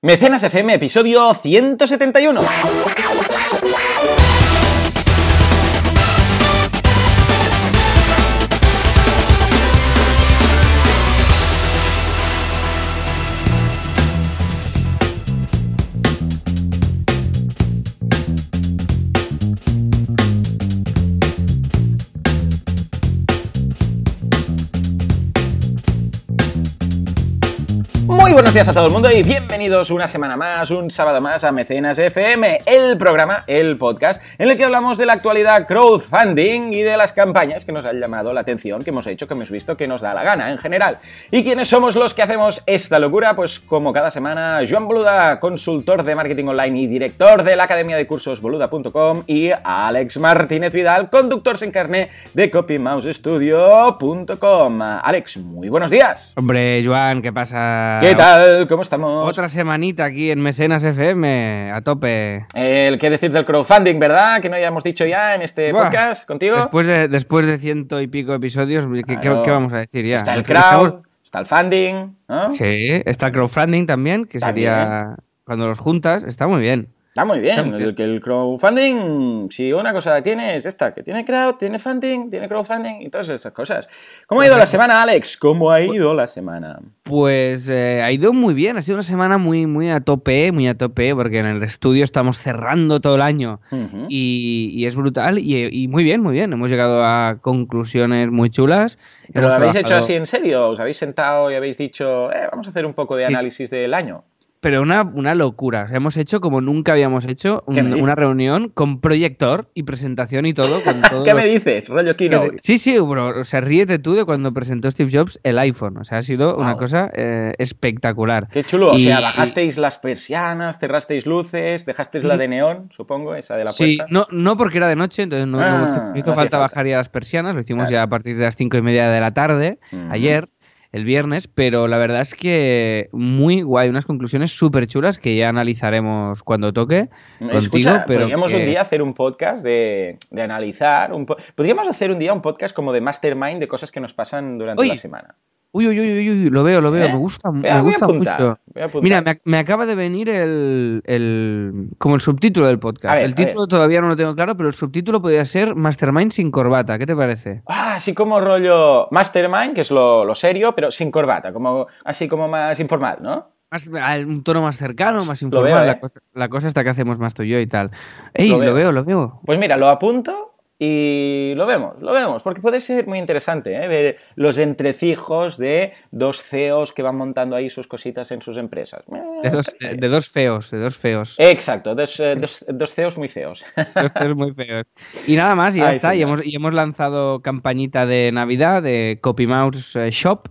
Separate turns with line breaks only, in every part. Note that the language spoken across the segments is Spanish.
Mecenas FM, episodio 171. Buenos días a todo el mundo y bienvenidos una semana más, un sábado más a Mecenas FM, el programa, el podcast, en el que hablamos de la actualidad crowdfunding y de las campañas que nos han llamado la atención, que hemos hecho, que hemos visto, que nos da la gana en general. ¿Y quiénes somos los que hacemos esta locura? Pues como cada semana, Joan Boluda, consultor de marketing online y director de la academia de cursos boluda.com y Alex Martínez Vidal, conductor sin carné de copymousestudio.com. Alex, muy buenos días.
Hombre, Joan, ¿qué pasa?
¿Qué tal? ¿Cómo estamos?
Otra semanita aquí en Mecenas FM, a tope.
El qué decir del crowdfunding, ¿verdad? Que no hayamos dicho ya en este
Buah,
podcast contigo.
Después de, después de ciento y pico episodios, ¿qué, qué-
Claro.
qué vamos a decir ya?
Está el crowd, está el funding, ¿no?
Sí, está el crowdfunding también, que
También.
sería cuando los juntas, está muy bien.
Está muy bien.
Está muy bien.
El, crowdfunding, si una cosa tiene es esta, que tiene crowd, tiene funding, tiene crowdfunding y todas esas cosas. ¿Cómo ha ido la semana, Alex? ¿Cómo ha ido la semana?
Pues eh, ha ido muy bien, ha sido una semana muy, muy a tope, muy a tope, porque en el estudio estamos cerrando todo el año y, y es brutal y, y muy bien, muy bien. Hemos llegado a conclusiones muy chulas.
¿Pero lo habéis hecho así en serio? ¿Os habéis sentado y habéis dicho, eh, vamos a hacer un poco de
Sí, sí.
análisis del año?
Pero una, una locura. O sea, hemos hecho como nunca habíamos hecho un- una reunión con proyector y presentación y todo. Con todo
¿Qué me dices? Rollo keynote.
Sí, sí, bro. O sea, ríete tú de cuando presentó Steve Jobs el iPhone. O sea, ha sido una cosa eh, espectacular.
Qué chulo, o sea, bajasteis las persianas, cerrasteis luces, dejasteis la de neón, supongo, esa de la
Sí,
puerta.
no, no porque era de noche, entonces no, no
Ah,
hizo- no falta
falta.
bajar ya las persianas, lo hicimos
Claro.
ya a partir de las cinco y media de la tarde, ayer, el viernes, pero la verdad es que muy guay, unas conclusiones súper chulas que ya analizaremos cuando toque contigo,
Escucha,
pero
podríamos
que-
un día hacer un podcast de, de analizar. Un po- podríamos hacer un día un podcast como de mastermind de cosas que nos pasan durante la semana.
Uy, uy, uy, uy, uy, lo veo, lo veo,
¿Eh?
me gusta,
Voy
me gusta
apuntar,
mucho. Mira, me, ac- me acaba de venir el, el- como el subtítulo del podcast.
Ver,
el título todavía no lo tengo claro, pero el subtítulo podría ser Mastermind sin corbata. ¿Qué te parece?
Ah, así como rollo mastermind, que es lo, lo serio, pero sin corbata, como así como más informal, ¿no?
Más, un tono más cercano, más
Lo
informal.
veo, ¿eh?
la, cosa, la cosa está que hacemos más tú y yo y tal. Ey,
Lo
lo
veo.
veo, lo veo.
Pues mira, lo apunto y lo vemos, lo vemos, porque puede ser muy interesante ¿eh? ver los entrecijos de dos CEOs que van montando ahí sus cositas en sus empresas. Eh,
De dos, de,
bien.
de dos feos, de dos feos.
Exacto, dos, eh, dos- dos CEOs muy feos.
Dos feos muy feos. Y nada más, y ya
Ay,
está. Y hemos, y hemos lanzado campañita de Navidad de CopyMouse eh, Shop.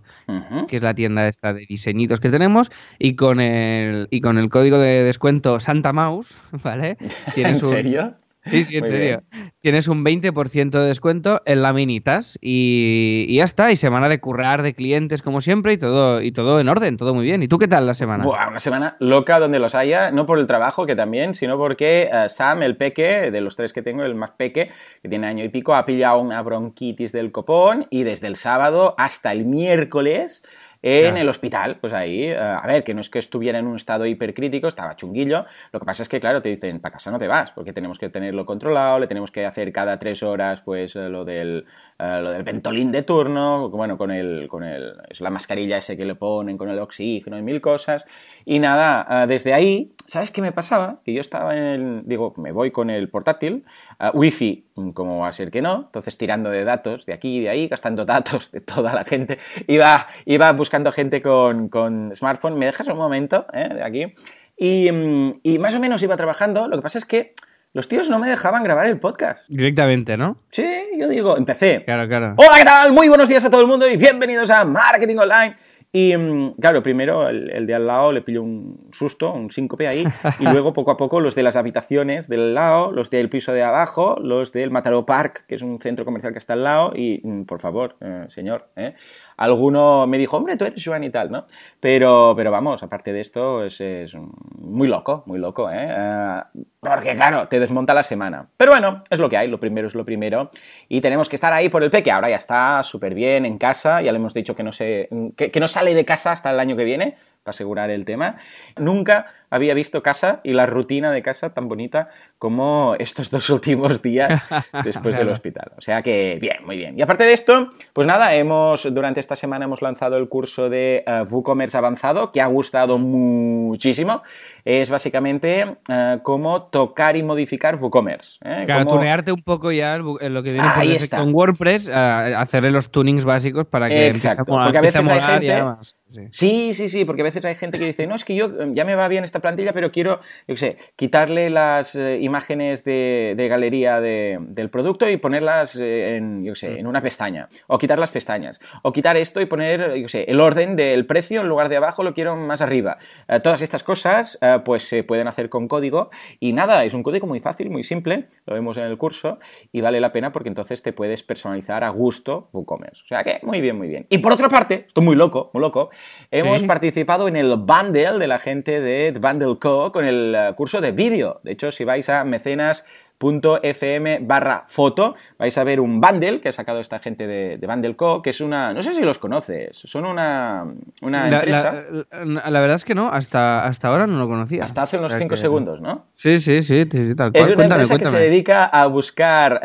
Que es la tienda esta de diseñitos que tenemos, y con el, y con el código de descuento Santa Mouse, ¿vale?
¿En
un,
serio?
Sí, sí, en
Muy
serio. Tienes un 20% de descuento en laminitas y, y ya está, y semana de currar de clientes como siempre y todo, y todo en orden, todo muy bien. ¿Y tú qué tal la semana?
Buah, una semana loca donde los haya, no por el trabajo que también, sino porque eh, Sam, el peque, de los tres que tengo, el más peque, que tiene año y pico, ha pillado una bronquitis del copón y desde el sábado hasta el miércoles en el hospital, pues ahí, eh, a ver, que no es que estuviera en un estado hipercrítico, estaba chunguillo, lo que pasa es que, claro, te dicen, para casa no te vas, porque tenemos que tenerlo controlado, le tenemos que hacer cada tres horas, pues, eh, lo del, eh, lo del ventolín de turno, bueno, con el, con el, es la mascarilla ese que le ponen, con el oxígeno y mil cosas, y nada, eh, desde ahí, ¿sabes qué me pasaba? Que yo estaba en el, digo, me voy con el portátil, eh, wifi, mm, como va a ser que no, entonces tirando de datos de aquí y de ahí, gastando datos de toda la gente, iba, iba buscando gente con, con smartphone, me dejas un momento, eh, de aquí, y, mm, y más o menos iba trabajando, lo que pasa es que los tíos no me dejaban grabar el podcast.
Directamente, ¿no?
Sí, yo digo, empecé.
Claro, claro.
Hola, ¿qué tal? Muy buenos días a todo el mundo y bienvenidos a Marketing Online. Y mm, claro, primero el, el de al lado le pilló un susto, un síncope ahí, y luego poco a poco los de las habitaciones del lado, los del piso de abajo, los del Mataró Park, que es un centro comercial que está al lado, y mm, por favor, eh, señor, ¿eh? Alguno me dijo, hombre, tú eres Joan y tal, ¿no? Pero, pero vamos, aparte de esto, es, es muy loco, muy loco, ¿eh? Eh, Porque claro, te desmonta la semana. Pero bueno, es lo que hay, lo primero es lo primero. Y tenemos que estar ahí por el peque. Ahora ya está súper bien en casa, ya le hemos dicho que no, se, que no sale de casa hasta el año que viene, para asegurar el tema. Nunca había visto casa y la rutina de casa tan bonita como estos dos últimos días después del hospital. O sea que bien, muy bien. Y aparte de esto, pues nada, hemos durante esta semana hemos lanzado el curso de uh, WooCommerce avanzado que ha gustado muchísimo. Es básicamente uh, cómo tocar y modificar WooCommerce.
¿eh? Claro, cómo... tunearte un poco ya en lo que viene Ahí está. con WordPress, hacerle los tunings básicos para que
Exacto, empiece a, porque a veces hay gente... Sí. sí, sí, porque a veces hay gente que dice, no, es que yo ya me va bien esta plantilla, pero quiero, yo qué sé, quitarle las eh, imágenes de, de galería de, del producto y ponerlas eh, en, yo qué sé, en una pestaña. O quitar las pestañas. O quitar esto y poner, yo qué sé, el orden del precio en lugar de abajo lo quiero más arriba. Eh, todas estas cosas, eh, pues se pueden hacer con código. Y nada, es un código muy fácil, muy simple, lo vemos en el curso, y vale la pena porque entonces te puedes personalizar a gusto WooCommerce. O sea que, muy bien, muy bien. Y por otra parte, estoy muy loco, muy loco, Hemos sí. participado en el bundle de la gente de Bundle Co. con el uh, curso de vídeo. De hecho, si vais a mecenas .fm barra foto vais a ver un bundle que ha sacado esta gente de, de Bundle Co, que es una, no sé si los conoces, son una, una
la,
empresa...
La, la, verdad es que no, hasta, hasta ahora no lo conocía.
Hasta hace unos 5 que... segundos, ¿no?
Sí, sí, sí, sí tal
cual. Es una cuéntame, empresa cuéntame. que se dedica a buscar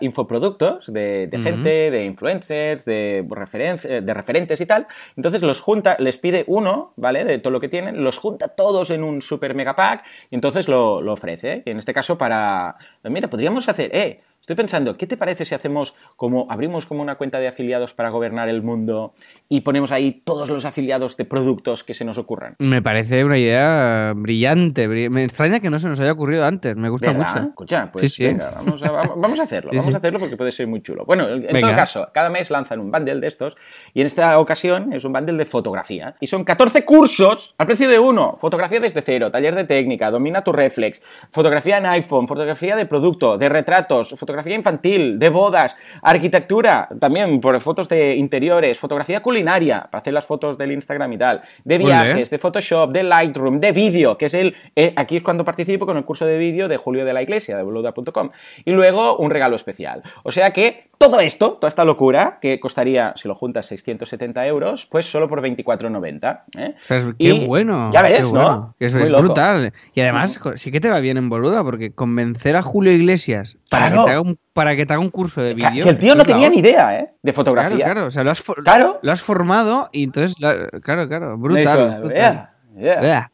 uh, infoproductos de, de uh -huh. gente, de influencers, de, de referentes y tal. Entonces los junta, les pide uno, ¿vale? De todo lo que tienen, los junta todos en un super mega pack y entonces lo, lo ofrece. Y en este caso para mira, podríamos hacer, eh, estoy pensando, ¿qué te parece si hacemos como, abrimos como una cuenta de afiliados para gobernar el mundo y ponemos ahí todos los afiliados de productos que se nos ocurran?
Me parece una idea brillante. Me extraña que no se nos haya ocurrido antes, me gusta
¿verdad?
mucho.
Escucha, pues sí, sí. venga, vamos a, vamos a hacerlo, sí, vamos a hacerlo porque puede ser muy chulo. Bueno, en venga. todo caso, cada mes lanzan un bundle de estos y en esta ocasión es un bundle de fotografía y son 14 cursos al precio de uno. Fotografía desde cero, taller de técnica, domina tu reflex, fotografía en iPhone, fotografía de producto, de retratos, fotografía infantil, de bodas, arquitectura, también por fotos de interiores, fotografía culinaria, para hacer las fotos del Instagram y tal, de viajes, de Photoshop, de Lightroom, de vídeo, que es el, eh, aquí es cuando participo con el curso de vídeo de Julio de la Iglesia, de boluda.com, y luego un regalo especial. O sea que todo esto, toda esta locura, que costaría, si lo juntas, 670 euros, pues solo por 24,90. ¿eh?
O sea, qué y bueno.
Ya ves,
bueno.
¿no?
Que eso es loco. brutal. Y además, -huh. sí que te va bien en boluda, porque convencer a Julio Iglesias para,
claro.
que, te haga un, para que te haga un curso de vídeo.
Que el tío no tenía ni idea, ¿eh? De fotografía.
Claro, claro. O sea, lo has,
claro.
Lo has formado y entonces, claro, claro. Brutal.
Yeah, yeah.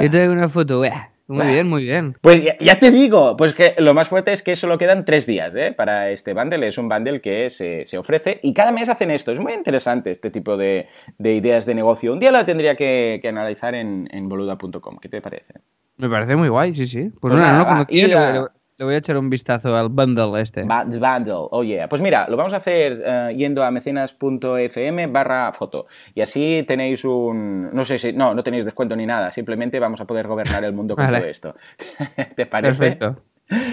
Yo te hago una foto, vea. Muy bien, muy bien.
Pues ya, ya, te digo, pues que lo más fuerte es que solo quedan tres días ¿eh? para este bundle. Es un bundle que se, se, ofrece y cada mes hacen esto. Es muy interesante este tipo de, de ideas de negocio. Un día la tendría que, que analizar en, en boluda.com. ¿Qué te parece?
Me parece muy guay, sí, sí. Pues, pues nada, no lo conocía. Le voy a echar un vistazo al bundle este.
Bundle, oh yeah. Pues mira, lo vamos a hacer uh, yendo a mecenas.fm barra foto. Y así tenéis un... No sé si... No, no tenéis descuento ni nada. Simplemente vamos a poder gobernar el mundo con vale. todo esto. ¿Te parece?
Perfecto.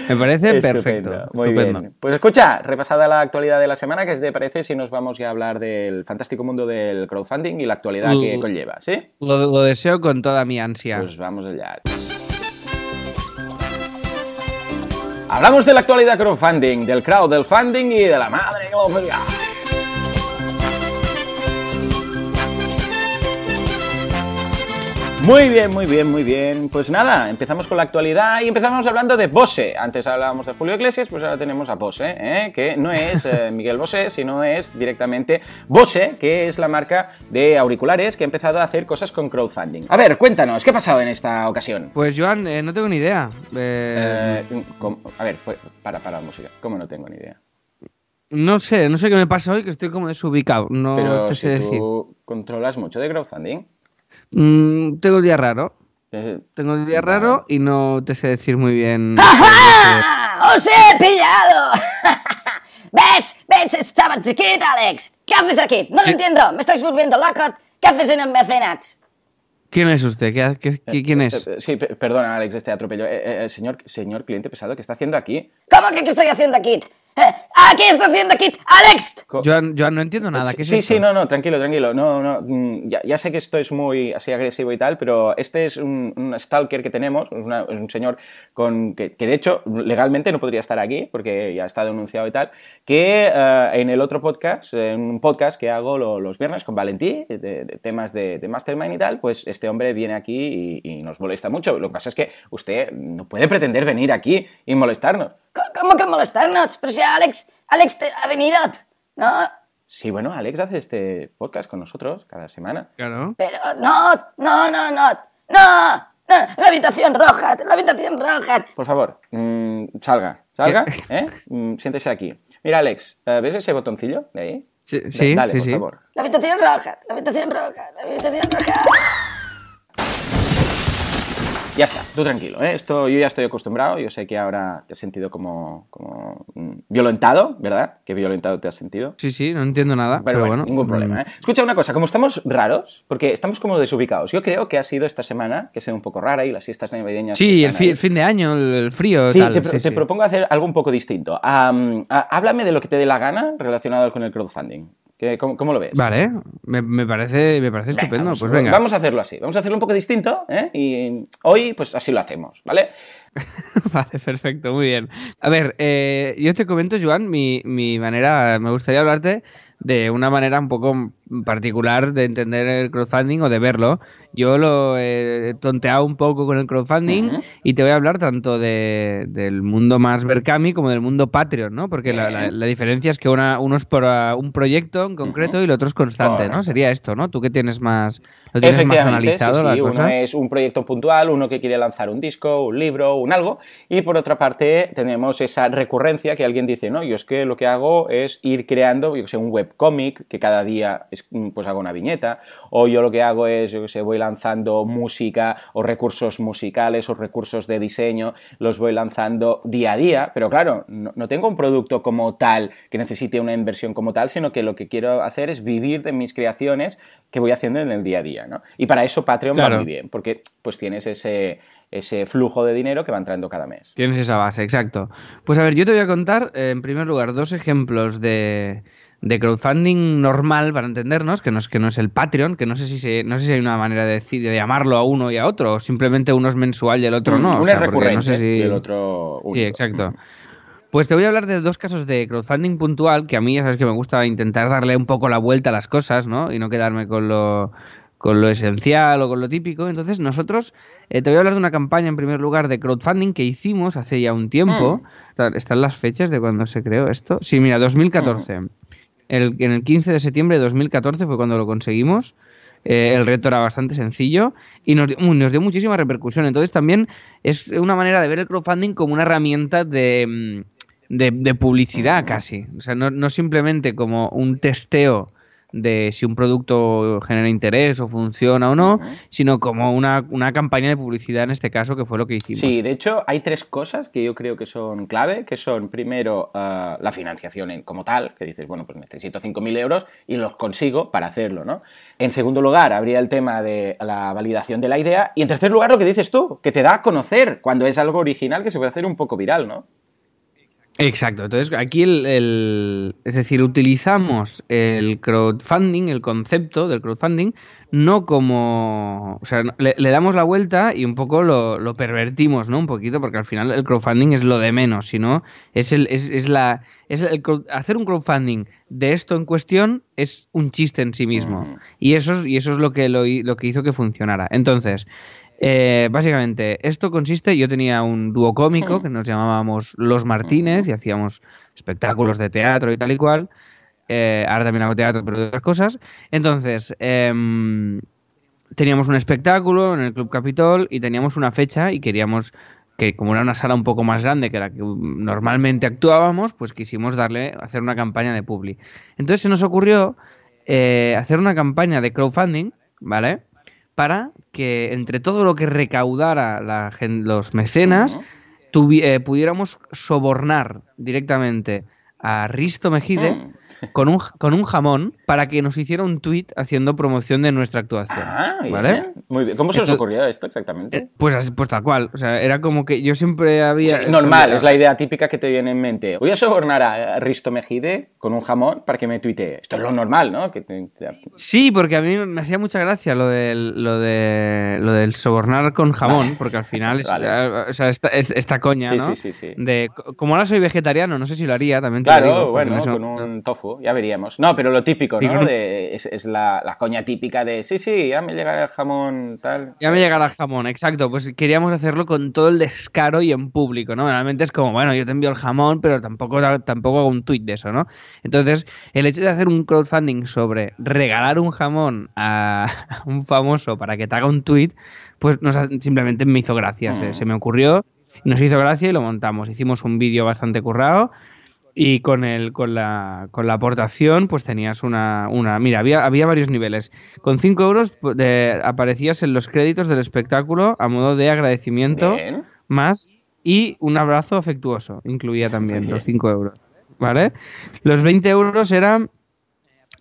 Me parece perfecto.
Muy Estupendo. bien. Pues escucha, repasada la actualidad de la semana, ¿qué te parece si nos vamos ya a hablar del fantástico mundo del crowdfunding y la actualidad que conlleva? ¿Sí?
Lo, lo deseo con toda mi ansia.
Pues vamos allá. Hablamos de la actualidad crowdfunding, del crowd, del funding y de la madre que lo Muy bien, muy bien, muy bien. Pues nada, empezamos con la actualidad y empezamos hablando de Bose. Antes hablábamos de Julio Iglesias, pues ahora tenemos a Bose, ¿eh? que no es eh, Miguel Bose, sino es directamente Bose, que es la marca de auriculares que ha empezado a hacer cosas con crowdfunding. A ver, cuéntanos, ¿qué ha pasado en esta ocasión?
Pues Joan, eh, no tengo ni idea.
Eh, a ver, pues, para, para la música, ¿cómo no tengo ni idea?
No sé, no sé qué me pasa hoy, que estoy como desubicado. No
Pero
te sé
si
decir.
¿Tú controlas mucho de crowdfunding?
Mm, tengo el día raro. Tengo el día raro y no te sé decir muy bien.
¡Ajá! ¡Os he pillado! ¿Ves? ¿Ves? Estaba chiquito, Alex. ¿Qué haces aquí? No lo entiendo. Me estáis volviendo loco. ¿Qué haces en el mecenas?
¿Quién es usted? ¿Qué, qué, qué, quién es?
Eh, sí, perdona, Alex, este atropello. Eh, eh, señor, señor cliente pesado, ¿qué está haciendo aquí?
¿Cómo que qué estoy haciendo aquí? Eh, ¿Qué está haciendo aquí Alex?
Joan, Joan, no entiendo nada. ¿Qué es
sí,
esto?
sí, no, no, tranquilo, tranquilo. No, no, mm, ya, ya sé que esto es muy así agresivo y tal, pero este es un, un stalker que tenemos, es, una- es un señor con que, que de hecho legalmente no podría estar aquí porque ya está denunciado y tal, que eh, en el otro podcast, en un podcast que hago lo- los viernes con Valentí, de, de temas de, de Mastermind y tal, pues este hombre viene aquí y, y nos molesta mucho. Lo que pasa es que usted no puede pretender venir aquí y molestarnos.
¿Cómo que molestarnos? Pero si Alex, Alex te ha venido, ¿no?
Sí, bueno, Alex hace este podcast con nosotros cada semana.
Claro.
Pero no, no, no, no, no, no, la habitación roja, la habitación roja.
Por favor, mm, salga, salga, ¿eh? Mm, siéntese aquí. Mira, Alex, eh, ¿ves ese botoncillo de ahí?
Sí,
Da-
sí,
Dale,
sí,
por
sí.
favor.
La habitación roja, la habitación roja, la habitación roja.
Ya está, tú tranquilo, ¿eh? Esto yo ya estoy acostumbrado, yo sé que ahora te has sentido como, como mm, violentado, ¿verdad? ¿Qué violentado te has sentido?
Sí, sí, no entiendo nada.
Pero,
Pero,
bueno,
bueno,
ningún problema, ¿eh? Escucha una cosa, como estamos raros, porque estamos como desubicados, yo creo que ha sido esta semana, que ha sido un poco rara y las siestas navideñas...
Sí, el, fi- el fin de año, el, frío,
Sí,
tal.
te, pro-
sí,
te
sí.
propongo hacer algo un poco distinto. A- háblame de lo que te dé la gana relacionado con el crowdfunding. ¿Qué- cómo, cómo lo ves?
Vale, me, me parece, me parece
Venga,
estupendo.
vamos,
pues venga.
Vamos a hacerlo así. Vamos a hacerlo un poco distinto, ¿eh? Y hoy, pues así lo hacemos, ¿vale?
Vale, perfecto, muy bien. A ver, eh, yo te comento, Joan, mi, mi manera, me gustaría hablarte de una manera un poco particular de entender el crowdfunding o de verlo. Yo lo he tonteado un poco con el crowdfunding y te voy a hablar tanto de, del mundo más Berkami como del mundo Patreon, ¿no? Porque la, la-
Bien.
la diferencia es que una, uno es por ah, un proyecto en concreto y el otro es constante,
Correcto.
¿no? Sería esto, ¿no? Tú que tienes más, lo tienes más
sí,
analizado
sí,
la
uno es un proyecto puntual, uno que quiere lanzar un disco, un libro, un algo, y por otra parte tenemos esa recurrencia que alguien dice, no, yo es que lo que hago es ir creando, yo sé, un webcómic que cada día pues hago una viñeta, o yo lo que hago es, yo que sé, voy lanzando música o recursos musicales o recursos de diseño, los voy lanzando día a día, pero claro, no, no tengo un producto como tal que necesite una inversión como tal, sino que lo que quiero hacer es vivir de mis creaciones que voy haciendo en el día a día, ¿no? Y para eso Patreon va muy bien, porque pues tienes ese, ese flujo de dinero que va entrando cada mes.
Tienes esa base, exacto. Pues a ver, yo te voy a contar, eh, en primer lugar, dos ejemplos de, de crowdfunding normal, para entendernos, que no es, que no es el Patreon, que no sé si se- no sé si hay una manera de, decir, de llamarlo a uno y a otro, o simplemente uno es mensual y el otro no. o
Uno
sea,
es recurrente
no sé si-
y el otro
Sí, exacto. Pues te voy a hablar de dos casos de crowdfunding puntual, que a mí ya sabes que me gusta intentar darle un poco la vuelta a las cosas, ¿no? Y no quedarme con lo, con lo esencial o con lo típico. Entonces, nosotros, eh, te voy a hablar de una campaña en primer lugar de crowdfunding que hicimos hace ya un tiempo. Están- Están las fechas de cuando se creó esto. Sí, mira, 2014. El- en el 15 de septiembre de 2014 fue cuando lo conseguimos. Eh, el reto era bastante sencillo y nos dio, uy, nos dio muchísima repercusión. Entonces también es una manera de ver el crowdfunding como una herramienta de, mm, de, de publicidad casi. O sea, no, no simplemente como un testeo de si un producto genera interés o funciona o no, sino como una, una campaña de publicidad en este caso, que fue lo que hicimos.
Sí, de hecho hay tres cosas que yo creo que son clave, que son primero ah, la financiación como tal, que dices, bueno, pues necesito 5.000 euros y los consigo para hacerlo, ¿no? En segundo lugar, habría el tema de la validación de la idea y en tercer lugar lo que dices tú, que te da a conocer cuando es algo original que se puede hacer un poco viral, ¿no?
Exacto, entonces aquí el, el- es decir, utilizamos el crowdfunding, el concepto del crowdfunding, no como, o sea, le, le damos la vuelta y un poco lo, lo pervertimos, ¿no? Un poquito, porque al final el crowdfunding es lo de menos, sino es el, es, es la, es el hacer un crowdfunding de esto en cuestión es un chiste en sí mismo y eso es, y eso es lo que lo, lo que hizo que funcionara. Entonces, eh, básicamente, esto consiste, yo tenía un dúo cómico que nos llamábamos Los Martínez y hacíamos espectáculos de teatro y tal y cual. Eh, ahora también hago teatro, pero de otras cosas. Entonces, em, teníamos un espectáculo en el Club Capitol y teníamos una fecha y queríamos que como era una sala un poco más grande que la que normalmente actuábamos, pues quisimos darle, hacer una campaña de publi. Entonces se nos ocurrió eh, hacer una campaña de crowdfunding, ¿vale? Para que entre todo lo que recaudara la los mecenas, tuvi- eh, pudiéramos sobornar directamente a Risto Mejide
Mm.
Con un, con un jamón para que nos hiciera un tweet haciendo promoción de nuestra actuación.
Ah, bien.
¿Vale?
Muy bien. ¿Cómo se os
Entonces-
ocurrió esto exactamente?
Eh, Pues, pues tal cual. O sea, era como que yo siempre había.
Normal, es la idea típica que te viene en mente. Voy a sobornar a Risto Mejide con un jamón para que me tuitee. Esto es lo normal, ¿no? Que te- te-
Sí, porque a mí me hacía mucha gracia lo del, lo de, lo del sobornar con jamón,
Vale.
porque al final es,
Vale.
eh, o sea, esta, es- esta coña,
Sí,
¿no?
sí, sí, sí.
De, como ahora soy vegetariano, no sé si lo haría, también te lo
Claro,
digo,
bueno, con un tofu, ya veríamos. No, pero lo típico, ¿no? De- es es la, la coña típica de, sí, sí, ya me llega el jamón, tal.
Ya me llegará el jamón, exacto. Pues queríamos hacerlo con todo el descaro y en público, ¿no? Normalmente es como, bueno, yo te envío el jamón, pero tampoco, tampoco hago un tuit de eso, ¿no? Entonces, el hecho de hacer un crowdfunding sobre regalar un jamón a un famoso para que te haga un tuit, pues nos simplemente me hizo gracia. Se,
Mm.
se me ocurrió, nos hizo gracia y lo montamos. Hicimos un vídeo bastante currado. Y con el, con la, con la aportación, pues tenías una, una. Mira, había, había varios niveles. Con 5 euros pues, de- aparecías en los créditos del espectáculo a modo de agradecimiento
Bien.
más y un abrazo afectuoso. Incluía también
Bien.
los 5 euros. ¿Vale? Los 20 euros eran.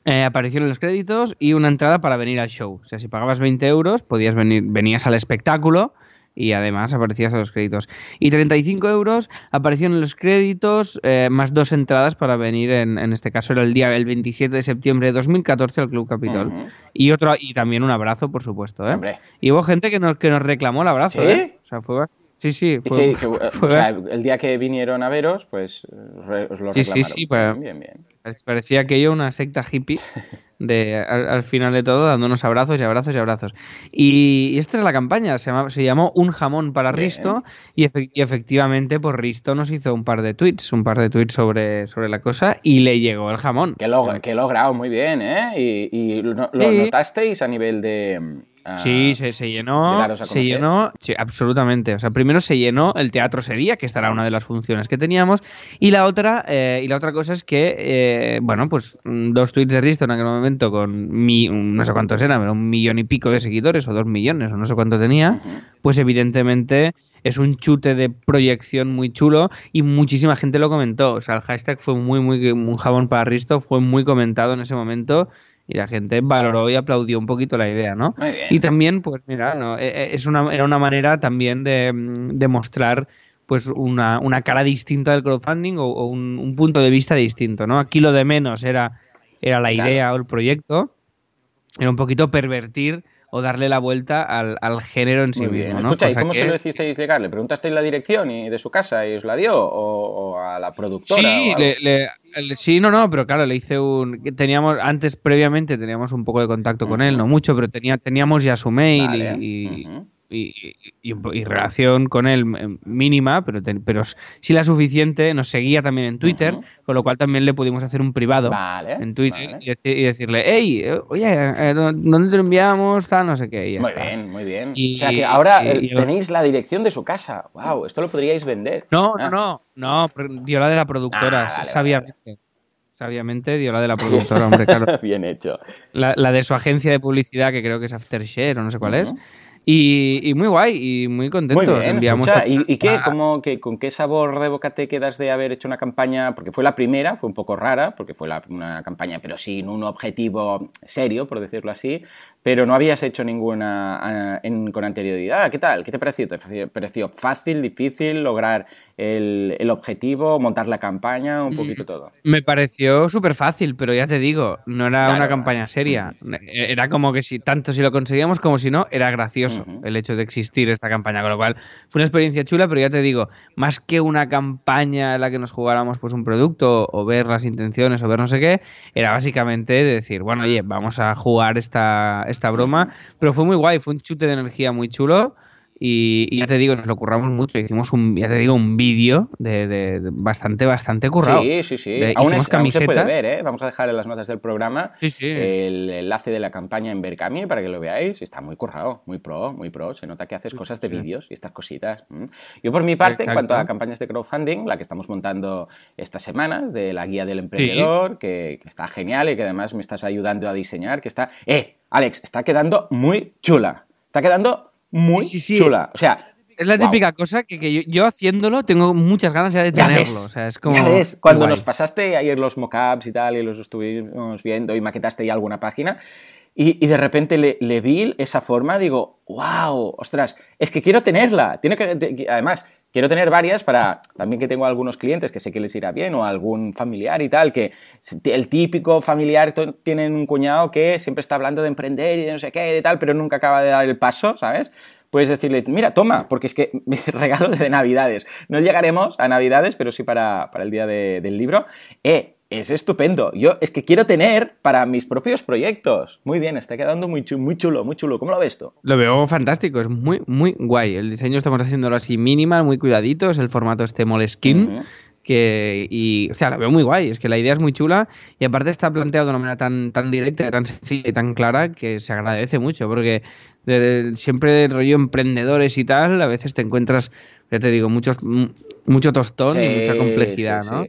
eh, aparición en los créditos y una entrada para venir al show. O sea, si pagabas 20 euros, podías venir, venías al espectáculo y además aparecías a los créditos. Y 35 euros aparecían en los créditos eh, más dos entradas para venir, en, en este caso era el día el 27 de septiembre de 2014 al Club Capitol. Y otro y también un abrazo, por supuesto. ¿eh? Y hubo gente que nos, que nos reclamó el abrazo.
¿Sí?
¿eh? O sea, fue... bast- Sí, sí.
Y
Fue,
que- que,
fue-
o sea, el día que vinieron a veros, pues re- os lo
Sí, sí,
reclamaron.
sí, para-
Bien, bien.
Parecía aquello una secta hippie de, al, al final de todo, dándonos abrazos y abrazos y abrazos. Y, y esta es la campaña, se, llama- se llamó Un jamón para. Risto y, efe- y efectivamente pues Risto nos hizo un par de tweets, un par de tweets sobre, sobre la cosa y le llegó el jamón.
Que, log- que he logrado muy bien, ¿eh? Y, y lo, lo
Sí.
notasteis a nivel de...
Sí, se, se llenó, se llenó, sí, absolutamente. O sea, primero se llenó el teatro ese día, que esta era una de las funciones que teníamos, y la otra, eh, y la otra cosa es que, eh, bueno, pues mm, dos tweets de Risto en aquel momento con mi, no sé cuántos eran, pero un millón y pico de seguidores, o dos millones, o no sé cuánto tenía,
Ujú.
pues evidentemente es un chute de proyección muy chulo y muchísima gente lo comentó. O sea, el hashtag fue muy, muy, un jabón para Risto, fue muy comentado en ese momento. Y la gente valoró y aplaudió un poquito la idea, ¿no?
Muy bien.
Y también, pues mira, no, eh, eh, es una, era una manera también de, mm, de mostrar pues una, una cara distinta del crowdfunding o, o un, un punto de vista distinto, ¿no? Aquí lo de menos era, era la
Claro.
idea o el proyecto, era un poquito pervertir o darle la vuelta al, al género en sí
Muy bien.
mismo, ¿no?
Escucha, ¿y cómo se lo hicisteis llegar? ¿Le preguntasteis la dirección y de su casa y os la dio? ¿O, o a la productora?
Sí,
o algo?
le- le- le- sí, no, no, pero claro, le hice un... Teníamos, antes, previamente, teníamos un poco de contacto con él, no mucho, pero tenía, teníamos ya su mail
Vale.
y, y- y- y relación con él eh, mínima, pero, pero sí la suficiente, nos seguía también en Twitter, con lo cual también le pudimos hacer un privado
Vale.
en Twitter
vale.
y, deci- y decirle, hey, eh, oye, eh, ¿dónde te lo enviamos? Tal, no sé qué. y ya
Muy
está.
bien, muy bien. O sea que ahora tenéis la dirección de su casa. Wow, esto lo podríais vender.
No,
Ah.
no, no, no, pero dio la de la productora,
Ah, vale,
sabiamente. Sabiamente dio la de la productora, hombre, claro.
bien hecho.
La, la de su agencia de publicidad, que creo que es Aftershare o no sé cuál es. Y, y muy guay y muy
Muy
contentos.
bien,
Enviamos
escucha,
a-
¿y, y qué,
a-
cómo, qué- con qué sabor de boca te quedas de haber hecho una campaña? Porque fue la primera, fue un poco rara, porque fue la- una campaña, pero sin un objetivo serio, por decirlo así, pero no habías hecho ninguna ah, en- con anterioridad. ¿Qué tal? ¿Qué te pareció? ¿Te pareció fácil, difícil lograr el, el objetivo, montar la campaña, un poquito todo?
Me pareció súper fácil, pero ya te digo, no era
Claro.
una campaña seria. Era como que si tanto si lo conseguíamos como si no, era gracioso el hecho de existir esta campaña. Con lo cual, fue una experiencia chula, pero ya te digo, más que una campaña en la que nos jugáramos pues un producto o ver las intenciones o ver no sé qué, era básicamente de decir, bueno, oye, vamos a jugar esta, esta broma. Pero fue muy guay, fue un chute de energía muy chulo. Y, y ya te digo, nos lo curramos mucho. Hicimos un, ya te digo, un vídeo de, de- de bastante, bastante currado.
Sí, sí, sí.
De-
aún, es- aún se puede ver, ¿eh? Vamos a dejar en las notas del programa
Sí, sí.
el enlace de la campaña en Berkami para que lo veáis. Está muy currado, muy pro, muy pro. Se nota que haces cosas de vídeos y estas cositas. Yo, por mi parte, en cuanto a campañas de crowdfunding, la que estamos montando estas semanas, de la guía del emprendedor, que, que está genial y que además me estás ayudando a diseñar, que está... ¡Eh! Alex, está quedando muy chula. Está quedando muy
Sí, sí, sí.
chula. O sea,
Es la típica cosa que, que yo, yo, haciéndolo tengo muchas ganas ya de tenerlo. o sea, es como.
Cuando nos pasaste ayer los mockups y tal, y los estuvimos viendo y maquetaste ya alguna página, y, y de repente le, le, vi esa forma, digo, wow, ostras, es que quiero tenerla. Tiene que, además, quiero tener varias para también que tengo algunos clientes que sé que les irá bien o algún familiar y tal, que el típico familiar tienen un cuñado que siempre está hablando de emprender y de no sé qué y tal, pero nunca acaba de dar el paso, ¿sabes? Puedes decirle, mira, toma, porque es que regalo de Navidades. No llegaremos a Navidades, pero sí para, para el día de, del libro. Eh, es estupendo. Yo es que quiero tener para mis propios proyectos. Muy bien, está quedando muy chulo, muy chulo, muy chulo. ¿Cómo lo ves tú?
Lo veo fantástico, es muy, muy guay. El diseño estamos haciéndolo así minimal, muy cuidadito, es el formato este Moleskine. Que, y, o sea, lo veo muy guay, es que la idea es muy chula y aparte está planteado de una manera tan, tan directa, tan sencilla y tan clara que se agradece mucho porque siempre rollo emprendedores y tal, a veces te encuentras, ya te digo, muchos, mucho tostón y mucha complejidad, ¿no?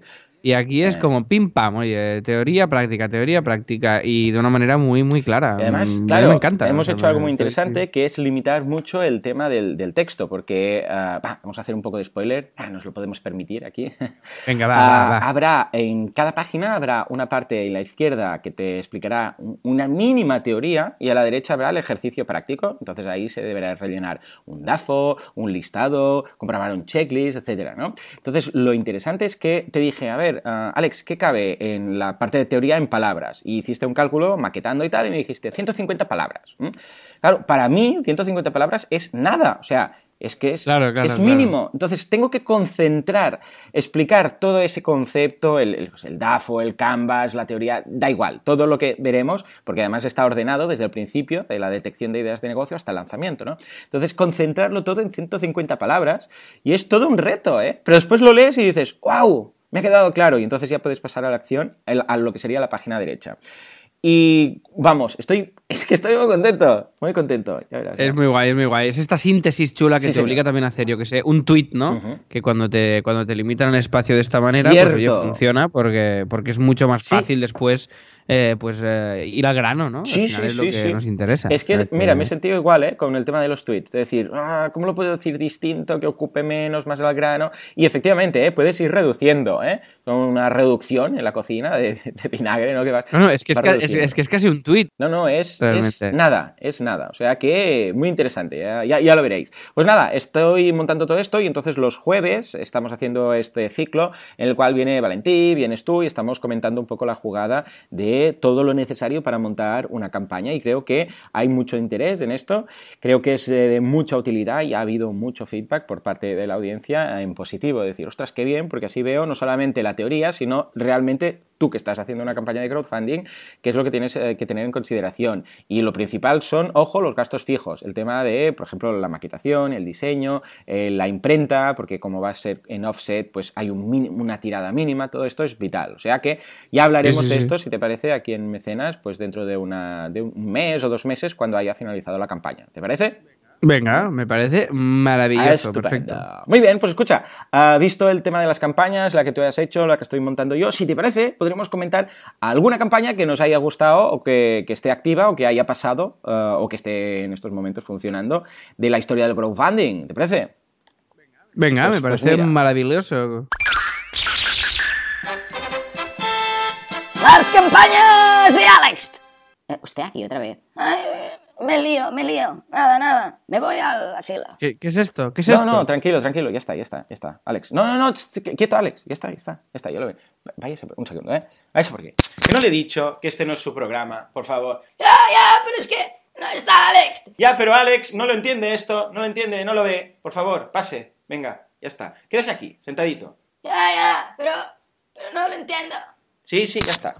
Y aquí es como pim pam, oye, teoría, práctica, teoría, práctica, y de una manera muy, muy clara.
además, mm, claro, me encanta. Hemos hecho algo muy interesante que es limitar mucho el tema del, texto, porque uh, vamos a hacer un poco de spoiler, ah, nos lo podemos permitir aquí.
Venga, va, va, va,
Habrá, en cada página habrá una parte en la izquierda que te explicará una mínima teoría y a la derecha habrá el ejercicio práctico. Entonces ahí se deberá rellenar un DAFO, un listado, comprobar un checklist, etcétera, ¿no? Entonces lo interesante es que te dije, a ver, Ah, Alex, ¿qué cabe en la parte de teoría en palabras? Y hiciste un cálculo maquetando y tal, y me dijiste 150 palabras. Claro, para mí 150 palabras es nada, o sea, es que es, es mínimo. Entonces tengo que concentrar, explicar todo ese concepto, el, el, pues, el, DAFO, el Canvas, la teoría, da igual, todo lo que veremos, porque además está ordenado desde el principio, de la detección de ideas de negocio hasta el lanzamiento, ¿no? Entonces concentrarlo todo en 150 palabras y es todo un reto, ¿eh? Pero después lo lees y dices, wow, me ha quedado claro y entonces ya puedes pasar a la acción, a lo que sería la página derecha. Y vamos, estoy, es que estoy muy contento, muy contento.
es muy guay, es muy guay. Es esta síntesis chula que te obliga también a hacer, yo que sé, un tweet, ¿no? Que cuando te, cuando te limitan el espacio de esta manera, pues funciona porque, porque es mucho más fácil después eh, pues eh, ir al grano, ¿no?
Sí, sí,
es lo que nos interesa.
Es que, mira, me he sentido igual, ¿eh? Con el tema de los tweets. De decir, ah, ¿cómo lo puedo decir distinto, que ocupe menos, más al grano? Y efectivamente, ¿eh? Puedes ir reduciendo, ¿eh? Con una reducción en la cocina de, vinagre, ¿no? Que
no, no, es que es, es, que es casi un tweet.
No, no, es, es, nada, es nada. O sea que muy interesante, ya, ya, lo veréis. Pues nada, estoy montando todo esto y entonces los jueves estamos haciendo este ciclo en el cual viene Valentí, vienes tú y estamos comentando un poco la jugada de todo lo necesario para montar una campaña y creo que hay mucho interés en esto, creo que es de mucha utilidad y ha habido mucho feedback por parte de la audiencia en positivo, decir, ostras, qué bien, porque así veo no solamente la teoría, sino realmente tú que estás haciendo una campaña de crowdfunding, qué es lo que tienes eh, que tener en consideración. Y lo principal son, ojo, los gastos fijos, el tema de, por ejemplo, la maquetación, el diseño, eh, la imprenta, porque como va a ser en offset, pues hay una tirada mínima, todo esto es vital. O sea que ya hablaremos de esto, si te parece, aquí en Mecenas, pues dentro de, una, de un mes o dos meses cuando haya finalizado la campaña. ¿Te parece?
Venga, me parece maravilloso, perfecto.
Muy bien, pues escucha, ha visto el tema de las campañas, la que tú has hecho, la que estoy montando yo. Si te parece, podremos comentar alguna campaña que nos haya gustado o que, esté activa o que haya pasado eh, o que esté en estos momentos funcionando de la historia del crowdfunding. ¿Te parece?
Venga, pues, me pues parece maravilloso.
Las campañas de Alex. Eh, usted aquí otra vez. Me lío, me lío. Nada, nada. Me voy al asilo.
¿Qué, ¿Qué, es esto? ¿Qué es
no,
esto?
No, tranquilo, tranquilo. Ya está, ya está, ya está. Alex. No, no, no. Quieto, Alex. Ya está, ya está. Ya está, ya lo veo. Váyase, un segundo, ¿eh? Váyase por qué. Que no le he dicho que este no es su programa, por favor.
Ya, ya, pero es que no está Alex.
Ya, pero Alex no lo entiende esto. No lo entiende, no lo ve. Por favor, pase. Venga, ya está. Quédese aquí, sentadito.
Ya, ya, pero, pero no lo entiendo.
Sí, sí, ya está.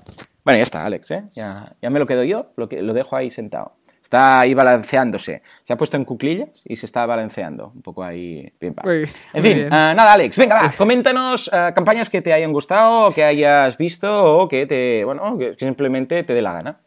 Bueno, ya está, Alex, ¿eh? Ya, ya me lo quedo yo, lo, que, lo dejo ahí sentado. Está ahí balanceándose. Se ha puesto en cuclillas y se está balanceando. Un poco ahí. Bien, en fin, uh, nada, Alex, venga, va, coméntanos uh, campañas que te hayan gustado, que hayas visto, o que te. Bueno, que simplemente te dé la gana.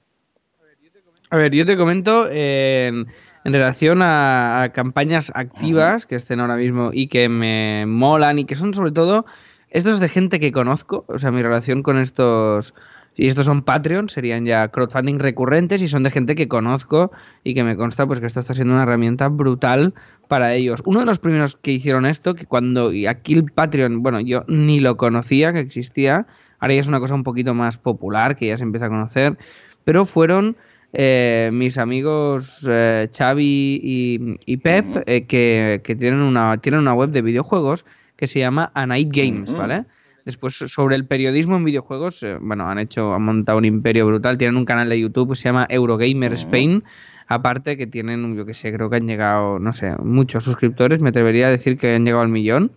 A ver, yo te comento en, en relación a, a, campañas activas que estén ahora mismo y que me molan y que son sobre todo estos de gente que conozco. O sea, mi relación con estos Y estos son Patreon, serían ya crowdfunding recurrentes y son de gente que conozco y que me consta pues que esto está siendo una herramienta brutal para ellos. Uno de los primeros que hicieron esto, que cuando y aquí el Patreon, bueno, yo ni lo conocía que existía, ahora ya es una cosa un poquito más popular, que ya se empieza a conocer, pero fueron eh, mis amigos eh, Xavi y, Pep, eh, que, que, tienen, una, tienen una web de videojuegos que se llama A Night Games, ¿vale? Después, sobre el periodismo en videojuegos, eh, bueno, han hecho, han montado un imperio brutal. Tienen un canal de YouTube que se llama Eurogamer Spain. Aparte que tienen, yo que sé, creo que han llegado, no sé, muchos suscriptores. Me atrevería a decir que han llegado al millón.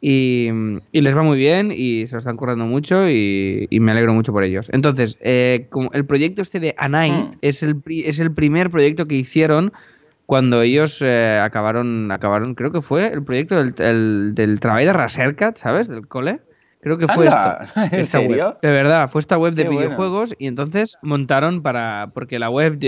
Y, les va muy bien y se lo están currando mucho y, me alegro mucho por ellos. Entonces, eh, el proyecto este de A Night mm. es, el, es el primer proyecto que hicieron cuando ellos eh, acabaron, acabaron, creo que fue el proyecto del, del, trabajo de Rasercat, ¿sabes? Del cole. Creo que fue esto. De verdad, fue esta web de videojuegos y entonces montaron para. Porque la web,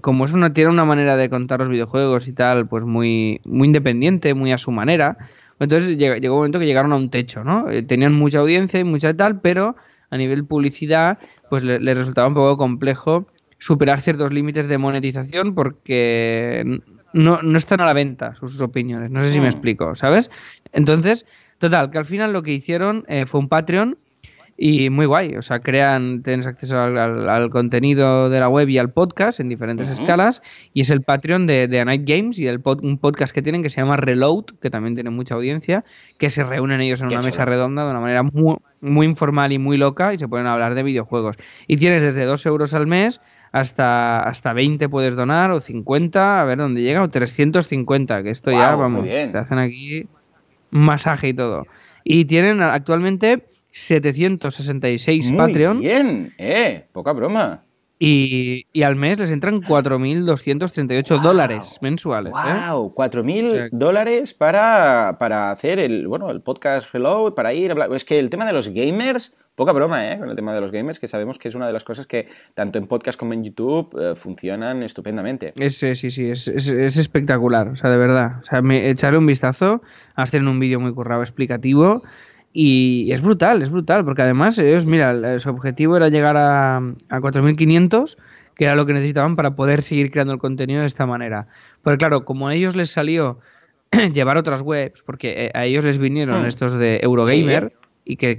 como es una, tiene una manera de contar los videojuegos y tal, pues muy, muy independiente, muy a su manera. Entonces llegó, un momento que llegaron a un techo, ¿no? Eh, tenían mucha audiencia y mucha tal, pero a nivel publicidad, pues les le resultaba un poco complejo superar ciertos límites de monetización porque no, no están a la venta sus, opiniones. No sé si me mm. explico, ¿sabes? Entonces Total, que al final lo que hicieron eh, fue un Patreon y muy guay. O sea, crean, tienes acceso al, contenido de la web y al podcast en diferentes escalas. Y es el Patreon de, de A Night Games y el un podcast que tienen que se llama Reload, que también tiene mucha audiencia, que se reúnen ellos en una mesa redonda de una manera muy, muy informal y muy loca y se pueden hablar de videojuegos. Y tienes desde 2 euros al mes hasta, hasta 20 puedes donar o 50, a ver dónde llega, o 350, que esto ya, vamos, te hacen aquí masaje y todo. Y tienen actualmente 766 Muy Patreon.
Bien, eh, poca broma.
Y, y, al mes les entran 4.238 dólares mensuales.
¡Wow! 4.000 dólares para, para hacer el, bueno, el podcast Hello, para ir Es que el tema de los gamers, poca broma, ¿eh? Con el tema de los gamers, que sabemos que es una de las cosas que tanto en podcast como en YouTube eh, funcionan estupendamente.
Es, sí, sí, es, es, espectacular, o sea, de verdad. O sea, me, echarle un vistazo, hacer un vídeo muy currado explicativo y es brutal, es brutal, porque además ellos, mira, su objetivo era llegar a, a 4.500, que era lo que necesitaban para poder seguir creando el contenido de esta manera. Porque claro, como a ellos les salió llevar otras webs, porque eh, a ellos les vinieron hmm. estos de Eurogamer y, que,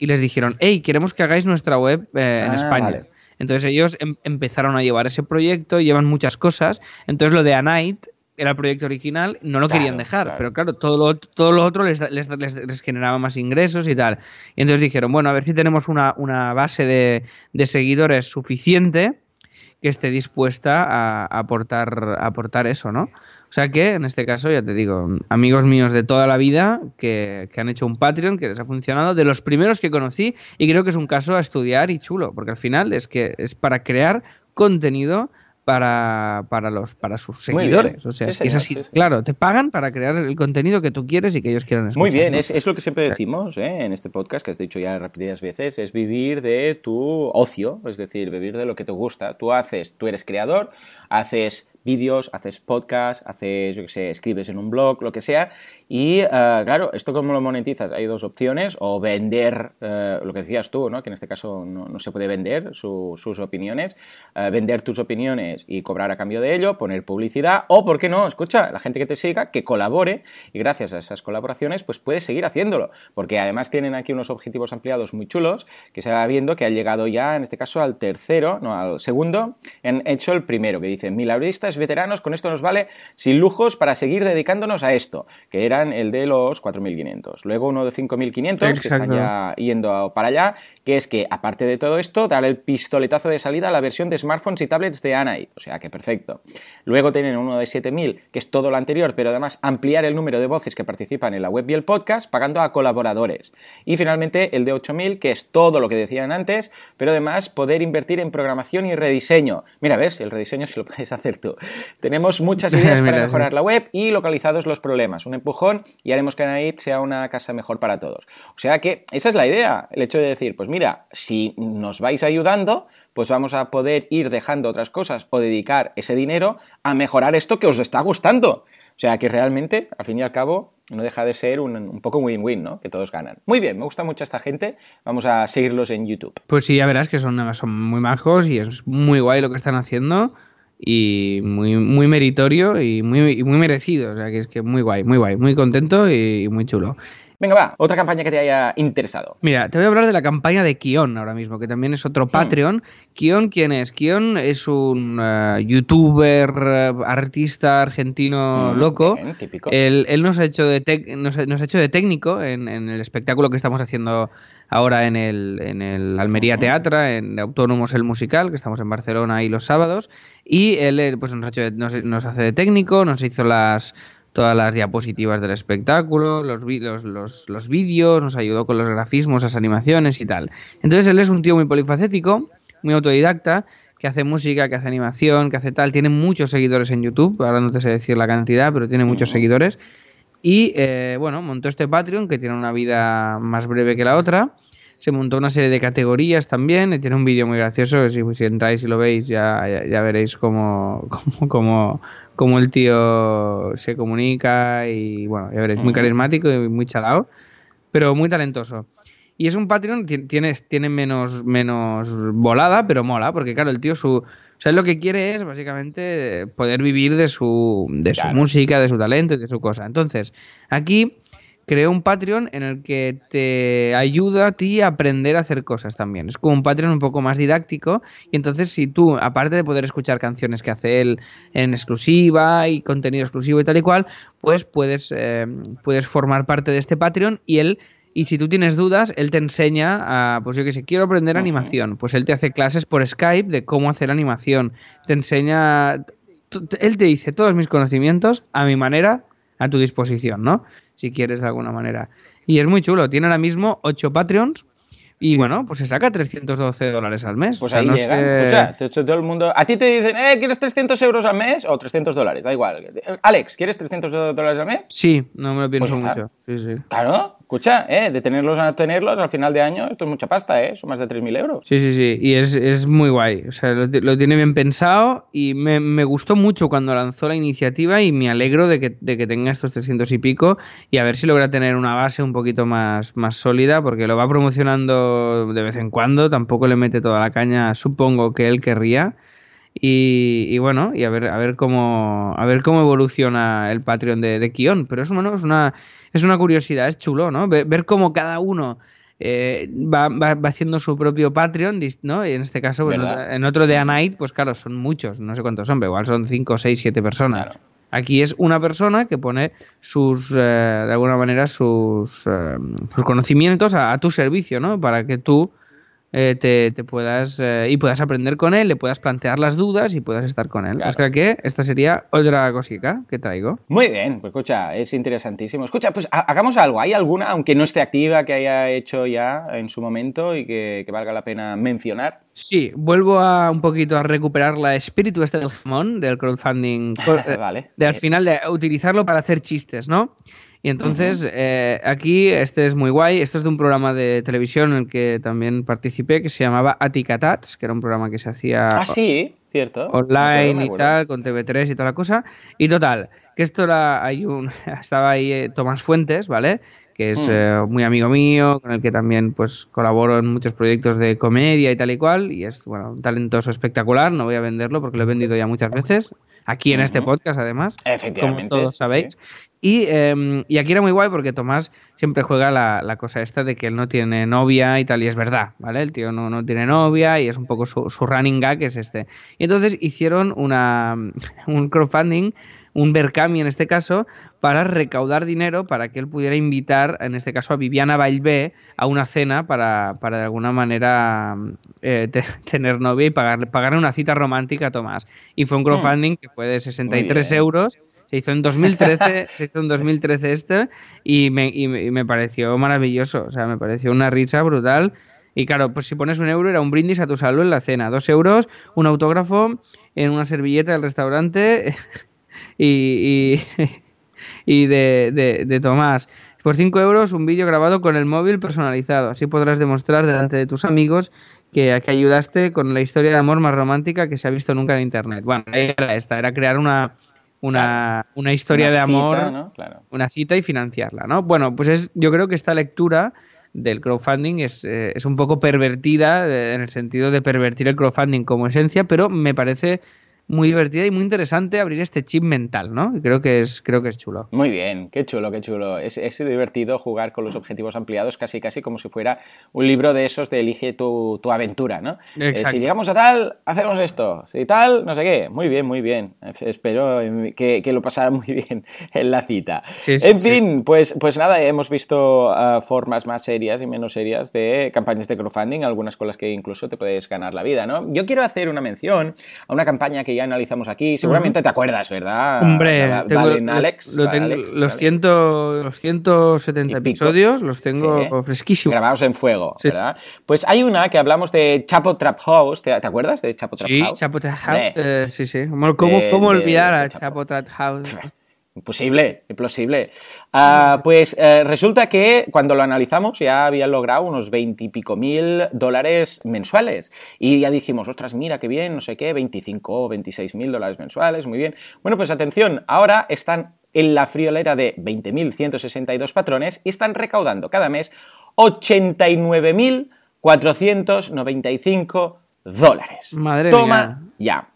y les dijeron, hey, queremos que hagáis nuestra web eh, en ah, España. Entonces ellos em, empezaron a llevar ese proyecto, llevan muchas cosas. Entonces lo de A Night era el proyecto original, no lo querían dejar, pero claro, todo lo, todo lo otro les, les, generaba más ingresos y tal. Y entonces dijeron, bueno, a ver si tenemos una, una base de, de, seguidores suficiente que esté dispuesta a, aportar, a aportar eso, ¿no? O sea que, en este caso, ya te digo, amigos míos de toda la vida que, que, han hecho un Patreon que les ha funcionado, de los primeros que conocí, y creo que es un caso a estudiar y chulo, porque al final es que es para crear contenido para, para, los, para sus seguidores. O sea, es, así. Claro, te pagan para crear el contenido que tú quieres y que ellos quieran escuchar.
Muy bien, es, es, lo que siempre decimos ¿eh? en este podcast, que has dicho ya repetidas veces, es vivir de tu ocio, es decir, vivir de lo que te gusta. Tú haces, tú eres creador, haces vídeos, haces podcast, haces, yo qué sé, escribes en un blog, lo que sea. Y eh, claro, ¿esto cómo lo monetizas? Hay dos opciones, o vender, eh, lo que decías tú, ¿no? que en este caso no, se puede vender sus opiniones, eh, vender tus opiniones y cobrar a cambio de ello, poner publicidad, o, ¿por qué no? Escucha, la gente que te siga, que colabore, y gracias a esas colaboraciones, pues puedes seguir haciéndolo, porque además tienen aquí unos objetivos ampliados muy chulos, que se va viendo que han llegado ya, en este caso, al tercero, no, al segundo, han hecho el primero, que dice, veteranos, con esto nos vale sin lujos para seguir dedicándonos a esto, que eran el de los 4.500. Luego uno de 5.500, que están ya yendo para allá, que es que, aparte de todo esto, dar el pistoletazo de salida a la versión de smartphones y tablets de Anai. O sea que perfecto. Luego tienen uno de 7.000, que es todo lo anterior, pero además ampliar el número de voces que participan en la web y el podcast, pagando a colaboradores. Y finalmente el de 8.000, que es todo lo que decían antes, pero además poder invertir en programación y rediseño. Mira, ves, el rediseño si lo puedes hacer tú. Tenemos muchas ideas para mejorar la web y localizados los problemas. Un empujón y haremos que Anait sea una casa mejor para todos. O sea que esa es la idea, el hecho de decir, pues mira, si nos vais ayudando, pues vamos a poder ir dejando otras cosas o dedicar ese dinero a mejorar esto que os está gustando. O sea que realmente, al fin y al cabo, no deja de ser un, un poco win-win, ¿no? Que todos ganan. Muy bien, me gusta mucho esta gente. Vamos a seguirlos en YouTube.
Pues sí, ya verás que son, son muy majos y es muy guay lo que están haciendo y muy, muy meritorio y muy, muy merecido. O sea, que es que muy guay, muy guay, muy contento y muy chulo.
Venga, va, otra campaña que te haya interesado.
Mira, te voy a hablar de la campaña de Kion ahora mismo, que también es otro Patreon. Kion, ¿quién es? Kion es un uh, youtuber, uh, artista argentino
Mm,
loco.
bien, típico.
Él, él nos, ha hecho de nos, ha- nos ha hecho de técnico en, en el espectáculo que estamos haciendo ahora en el, en el Almería Teatra, en Autónomos el Musical, que estamos en Barcelona ahí los sábados. Y él eh, pues nos, ha hecho de- nos, nos hace de técnico, nos hizo las todas las diapositivas del espectáculo, los, los, los, los vídeos, nos ayudó con los grafismos, las animaciones y tal. Entonces él es un tío muy polifacético, muy autodidacta, que hace música, que hace animación, que hace tal. Tiene muchos seguidores en YouTube, ahora no te sé decir la cantidad, pero tiene muchos seguidores. Y eh, bueno, montó este Patreon que tiene una vida más breve que la otra. Se montó una serie de categorías también. y Tiene un vídeo muy gracioso. Si, si entráis y lo veis, ya, ya, ya veréis cómo, cómo, cómo, cómo el tío se comunica. Y bueno, ya veréis, muy carismático y muy chalado, pero muy talentoso. Y es un Patreon, ti- tiene, tiene menos, menos volada, pero mola, porque claro, el tío su. O sea, lo que quiere es básicamente poder vivir de su, de su música, de su talento y de su cosa. Entonces, aquí creó un Patreon en el que te ayuda a ti a aprender a hacer cosas también. Es como un Patreon un poco más didáctico. Y entonces, si tú, aparte de poder escuchar canciones que hace él en exclusiva y contenido exclusivo y tal y cual, pues puedes, eh, puedes formar parte de este Patreon y él. Y si tú tienes dudas, él te enseña a, pues yo que sé, quiero aprender animación. Pues él te hace clases por Skype de cómo hacer animación. Te enseña, él te dice todos mis conocimientos a mi manera, a tu disposición, ¿no? Si quieres de alguna manera. Y es muy chulo. Tiene ahora mismo 8 Patreons. Y bueno, pues se saca 312 dólares al mes.
Pues
O sea,
ahí
no sé-
Escucha, te- todo el mundo. A ti te dicen, eh, ¿quieres 300 euros al mes? O 300 dólares, da igual. Alex, ¿quieres 300 dólares al mes?
Sí, no me lo pienso
Pues
mucho. Sí, sí.
Claro, escucha, eh, de tenerlos a tenerlos al final de año, esto es mucha pasta, eh, son más de 3.000 euros.
Sí, sí, sí. Y es, es muy guay. O sea, lo, lo tiene bien pensado y me, me gustó mucho cuando lanzó la iniciativa y me alegro de que, de que tenga estos 300 y pico y a ver si logra tener una base un poquito más, más sólida porque lo va promocionando de vez en cuando. Tampoco le mete toda la caña, supongo que él querría. Y, y bueno, y a ver, a ver cómo a ver cómo evoluciona el Patreon de, de Kion. Pero es, bueno, es una es una curiosidad, es chulo, ¿no? Ver, ver cómo cada uno eh, va, va- va haciendo su propio Patreon, ¿no? Y en este caso, en, otra- en otro de A Night, pues claro, son muchos, no sé cuántos son, pero igual son 5, 6, 7 personas.
Claro.
Aquí es una persona que pone sus, eh, de alguna manera, sus, eh, sus conocimientos a, a tu servicio, ¿no? Para que tú eh, te, te puedas eh, y puedas aprender con él, le puedas plantear las dudas y puedas estar con él.
Claro.
O sea que esta sería otra cosita que traigo.
Muy bien, pues escucha, es interesantísimo. Escucha, pues ha- hagamos algo. ¿Hay alguna, aunque no esté activa, que haya hecho ya en su momento y que, que valga la pena mencionar?
Sí, vuelvo a un poquito a recuperar la espíritu este del jamón, del crowdfunding. eh,
Vale.
De al final de utilizarlo para hacer chistes, ¿no? Y entonces eh, aquí este es muy guay. Esto es de un programa de televisión en el que también participé que se llamaba Aticatats, que era un programa que se hacía
Ah, sí, cierto.
Online y tal, con TV3 y toda la cosa. Y total, que esto era, hay un, estaba ahí eh, Tomás Fuentes, ¿vale? Que es
Mm.
eh, muy amigo mío, con el que también pues colaboro en muchos proyectos de comedia y tal y cual. Y es, bueno, un talentoso espectacular, no voy a venderlo porque lo he vendido ya muchas veces. Aquí en este podcast, además.
Efectivamente,
Como todos sabéis.
sí.
Y, eh, y aquí era muy guay porque Tomás siempre juega la, la cosa esta de que él no tiene novia y tal, y es verdad, ¿vale? El tío no, no tiene novia y es un poco su, su running gag es este. Y entonces hicieron una, un crowdfunding, un Berkami en este caso, para recaudar dinero para que él pudiera invitar, en este caso a Viviana Bailbé, a una cena para, para de alguna manera eh, te- tener novia y pagarle, pagarle una cita romántica a Tomás. Y fue un crowdfunding que fue de 63
bien.
euros. Se hizo en 2013, se hizo en 2013 este y me, y me- y me pareció maravilloso, o sea, me pareció una risa brutal. Y claro, pues si pones un euro era un brindis a tu salud en la cena, dos euros, un autógrafo en una servilleta del restaurante y, y, y de, de, de Tomás. Por 5 euros un vídeo grabado con el móvil personalizado. Así podrás demostrar delante de tus amigos que, que ayudaste con la historia de amor más romántica que se ha visto nunca en internet. Bueno, era esta, era crear una, una, una historia
Una
de
cita,
amor,
¿no? Claro.
una cita y financiarla, ¿no? Bueno, pues es, yo creo que esta lectura del crowdfunding es, eh, es un poco pervertida eh, en el sentido de pervertir el crowdfunding como esencia, pero me parece muy divertida y muy interesante abrir este chip mental, ¿no? Creo que es, creo que es chulo.
Muy bien, qué chulo, qué chulo. Es, es divertido jugar con los objetivos ampliados casi casi como si fuera un libro de esos de elige tu, tu aventura, ¿no? Eh, si llegamos a tal, hacemos esto. Si tal, no sé qué. Muy bien, muy bien. Espero que, que lo pasara muy bien en la cita.
Sí, sí,
en
sí.
fin, pues, pues nada, hemos visto ah, formas más serias y menos serias de campañas de crowdfunding, algunas con las que incluso te puedes ganar la vida, ¿no? Yo quiero hacer una mención a una campaña que ya analizamos aquí. Seguramente te acuerdas, ¿verdad?
Hombre, tengo, lo-
Alex,
lo
¿vale,
tengo-
Alex?
los, ciento, los 170
Y pico.
episodios los tengo
Sí, ¿eh?
fresquísimos.
Grabados en fuego,
Sí,
¿verdad? Pues hay una que hablamos de Chapo Trap House, ¿te, te acuerdas de Chapo Trap
Sí,
House?
Chapo Trap House, eh, sí, sí. ¿Cómo, cómo,
De-
cómo
de-
olvidar
de
a
Chapo.
Chapo Trap House?
Imposible, imposible. Ah, pues eh, resulta que cuando lo analizamos ya habían logrado unos veintipico mil dólares mensuales. Y ya dijimos, ostras, mira qué bien, no sé qué, 25 o 26 mil dólares mensuales, muy bien. Bueno, pues atención, ahora están en la friolera de 20.162 patrones y están recaudando cada mes 89.495 dólares.
Madre
Toma
mía.
ya.